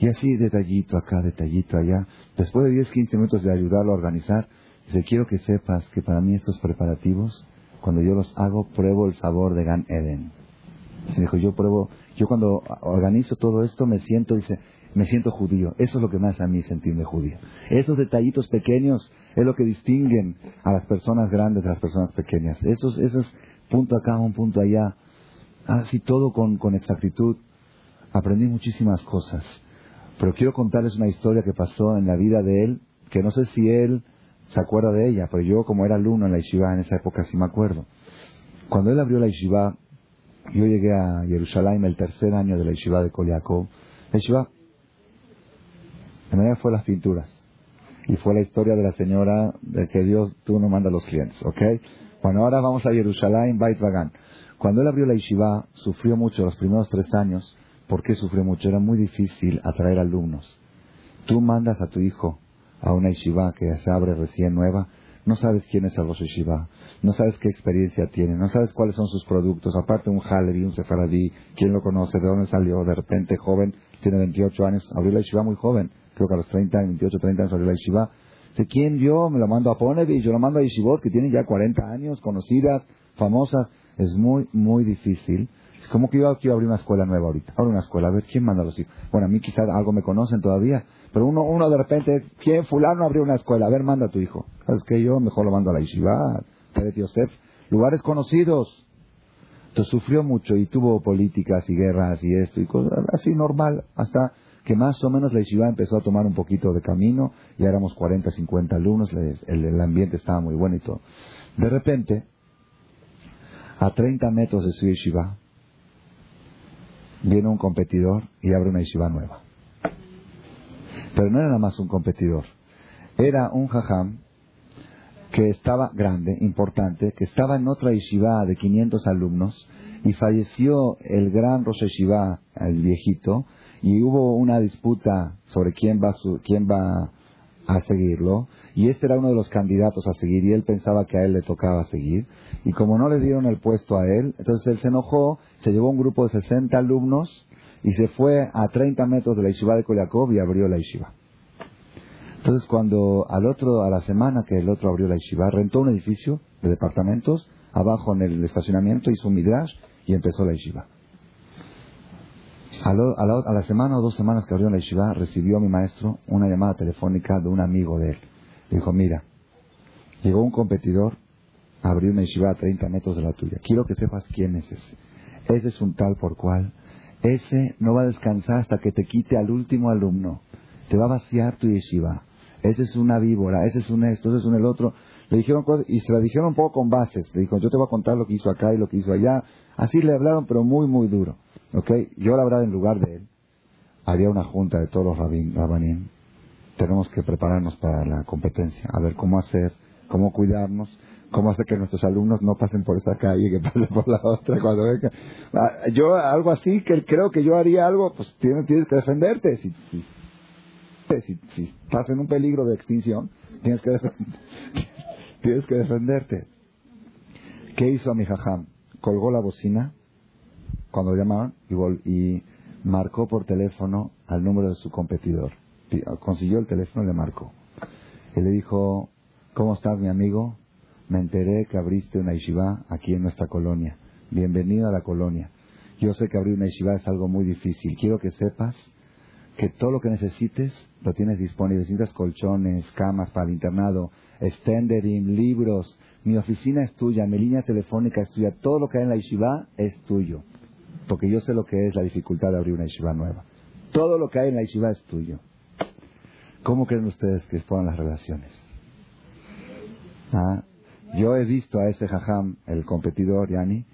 Y así detallito acá, detallito allá. Después de 10, 15 minutos de ayudarlo a organizar, dice, quiero que sepas que para mí estos preparativos, cuando yo los hago, pruebo el sabor de Gan Eden. Se dijo, yo pruebo, yo cuando organizo todo esto me siento, dice, me siento judío. Eso es lo que más a mí sentirme judío. Esos detallitos pequeños es lo que distinguen a las personas grandes de las personas pequeñas. Esos, esos punto acá, un punto allá. Así todo con, con exactitud. Aprendí muchísimas cosas. Pero quiero contarles una historia que pasó en la vida de él, que no sé si él se acuerda de ella, pero yo como era alumno en la yeshiva en esa época sí me acuerdo. Cuando él abrió la yeshiva, yo llegué a Jerusalén el tercer año de la yeshiva de Koliakov. La yeshiva, en realidad fue las pinturas. Y fue la historia de la señora de que Dios, tú no mandas los clientes, ¿ok? Bueno, ahora vamos a Jerusalén, Beit Vagan. Cuando él abrió la yeshiva, sufrió mucho los primeros tres años. ¿Por qué sufrió mucho? Era muy difícil atraer alumnos. Tú mandas a tu hijo a una yeshiva que se abre recién nueva, no sabes quién es el Rosh Yeshiva, no sabes qué experiencia tiene, no sabes cuáles son sus productos, aparte un Halevi, un Sefaradí, quién lo conoce, de dónde salió, de repente joven, tiene 28 años, abrió la yeshiva muy joven, creo que a los 30, 28, 30 años abrió la yeshiva. ¿De quién yo? Me lo mando a Ponevi, yo lo mando a yeshivot que tienen ya 40 años, conocidas, famosas. Es muy, muy difícil. Es como que yo quiero abrir una escuela nueva ahorita. Abro una escuela, a ver quién manda a los hijos. Bueno, a mí quizás algo me conocen todavía, pero uno, uno de repente, ¿quién fulano abrió una escuela? A ver, manda a tu hijo. ¿Sabes qué? Yo mejor lo mando a la yeshiva, Teret Yosef, lugares conocidos. Entonces sufrió mucho y tuvo políticas y guerras y esto y cosas así normal, hasta que más o menos la yeshiva empezó a tomar un poquito de camino, ya éramos 40, 50 alumnos, el, el ambiente estaba muy bueno y todo. De repente, a 30 metros de su yeshiva, viene un competidor y abre una yeshiva nueva. Pero no era nada más un competidor, era un jajam que estaba grande, importante, que estaba en otra yeshiva de 500 alumnos y falleció el gran Rosh Yeshiva, el viejito, y hubo una disputa sobre quién va, quién va a seguirlo y este era uno de los candidatos a seguir y él pensaba que a él le tocaba seguir y como no le dieron el puesto a él, entonces él se enojó, se llevó un grupo de 60 alumnos y se fue a 30 metros de la yeshiva de Kolyakov y abrió la yeshiva. Entonces cuando al otro, a la semana que el otro abrió la yeshiva, rentó un edificio de departamentos abajo en el estacionamiento, hizo un midrash y empezó la yeshiva. A, la, semana o dos semanas que abrió la yeshiva, recibió mi maestro una llamada telefónica de un amigo de él. dijo, mira, llegó un competidor, abrió una yeshiva a 30 metros de la tuya. Quiero que sepas quién es ese. Ese es un tal por cual. Ese no va a descansar hasta que te quite al último alumno. Te va a vaciar tu yeshiva. Ese es una víbora, ese es un esto, ese es un el otro. Le dijeron cosas y se la dijeron un poco con bases. Le dijo, yo te voy a contar lo que hizo acá y lo que hizo allá. Así le hablaron, pero muy, muy duro. ¿Ok? Yo la verdad en lugar de él haría una junta de todos los rabin, Tenemos que prepararnos para la competencia, a ver cómo hacer, cómo cuidarnos, cómo hacer que nuestros alumnos no pasen por esa calle, que <laughs> pasen por la otra cuando vengan. Ah, yo algo así, que creo que yo haría algo, pues tienes, que defenderte. Si, si, estás en un peligro de extinción, tienes que, <laughs> tienes que defenderte. ¿Qué hizo mi jajam? Colgó la bocina cuando lo llamaban y, marcó por teléfono al número de su competidor. Consiguió el teléfono y le marcó. Y le dijo, ¿cómo estás mi amigo? Me enteré que abriste una yeshiva aquí en nuestra colonia. Bienvenido a la colonia. Yo sé que abrir una yeshiva es algo muy difícil. Quiero que sepas que todo lo que necesites lo tienes disponible. Necesitas colchones, camas para el internado, extenderim, libros. Mi oficina es tuya, mi línea telefónica es tuya. Todo lo que hay en la yeshiva es tuyo porque yo sé lo que es la dificultad de abrir una yeshiva nueva. Todo lo que hay en la yeshiva es tuyo. ¿Cómo creen ustedes que fueron las relaciones? ¿Ah? Yo he visto a ese jajam, el competidor, Yani,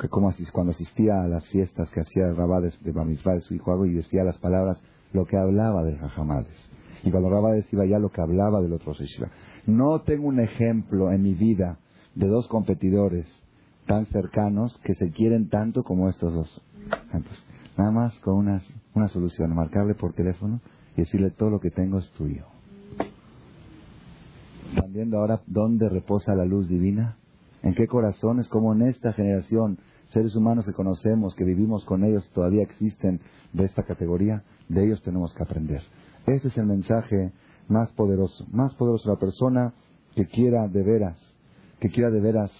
que como cuando asistía a las fiestas que hacía el rabá de, de su hijo y decía las palabras, lo que hablaba del jajamades. Y cuando decía ya lo que hablaba del otro yeshiva. No tengo un ejemplo en mi vida de dos competidores tan cercanos que se quieren tanto como estos dos Nada más con una, una solución, marcarle por teléfono y decirle todo lo que tengo es tuyo. ¿Están viendo ahora dónde reposa la luz divina? ¿En qué corazones? Como en esta generación, seres humanos que conocemos, que vivimos con ellos, todavía existen de esta categoría, de ellos tenemos que aprender. Este es el mensaje más poderoso, más poderoso. La persona que quiera de veras, que quiera de veras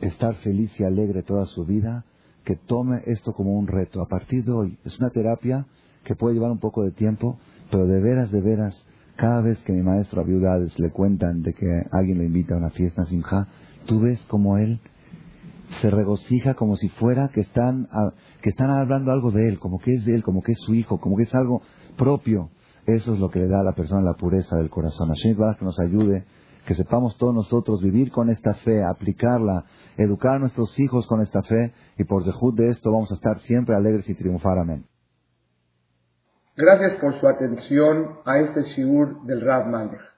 estar feliz y alegre toda su vida, que tome esto como un reto. A partir de hoy, es una terapia que puede llevar un poco de tiempo, pero de veras, de veras, cada vez que mi maestro a viudades le cuentan de que alguien le invita a una fiesta simja, tú ves como él se regocija como si fuera que están, que están hablando algo de él, como que es de él, como que es su hijo, como que es algo propio. Eso es lo que le da a la persona la pureza del corazón. Hashem que nos ayude, que sepamos todos nosotros vivir con esta fe, aplicarla, educar a nuestros hijos con esta fe, y por dejud de esto vamos a estar siempre alegres y triunfar. Amén. Gracias por su atención a este shiur del Rav Malech.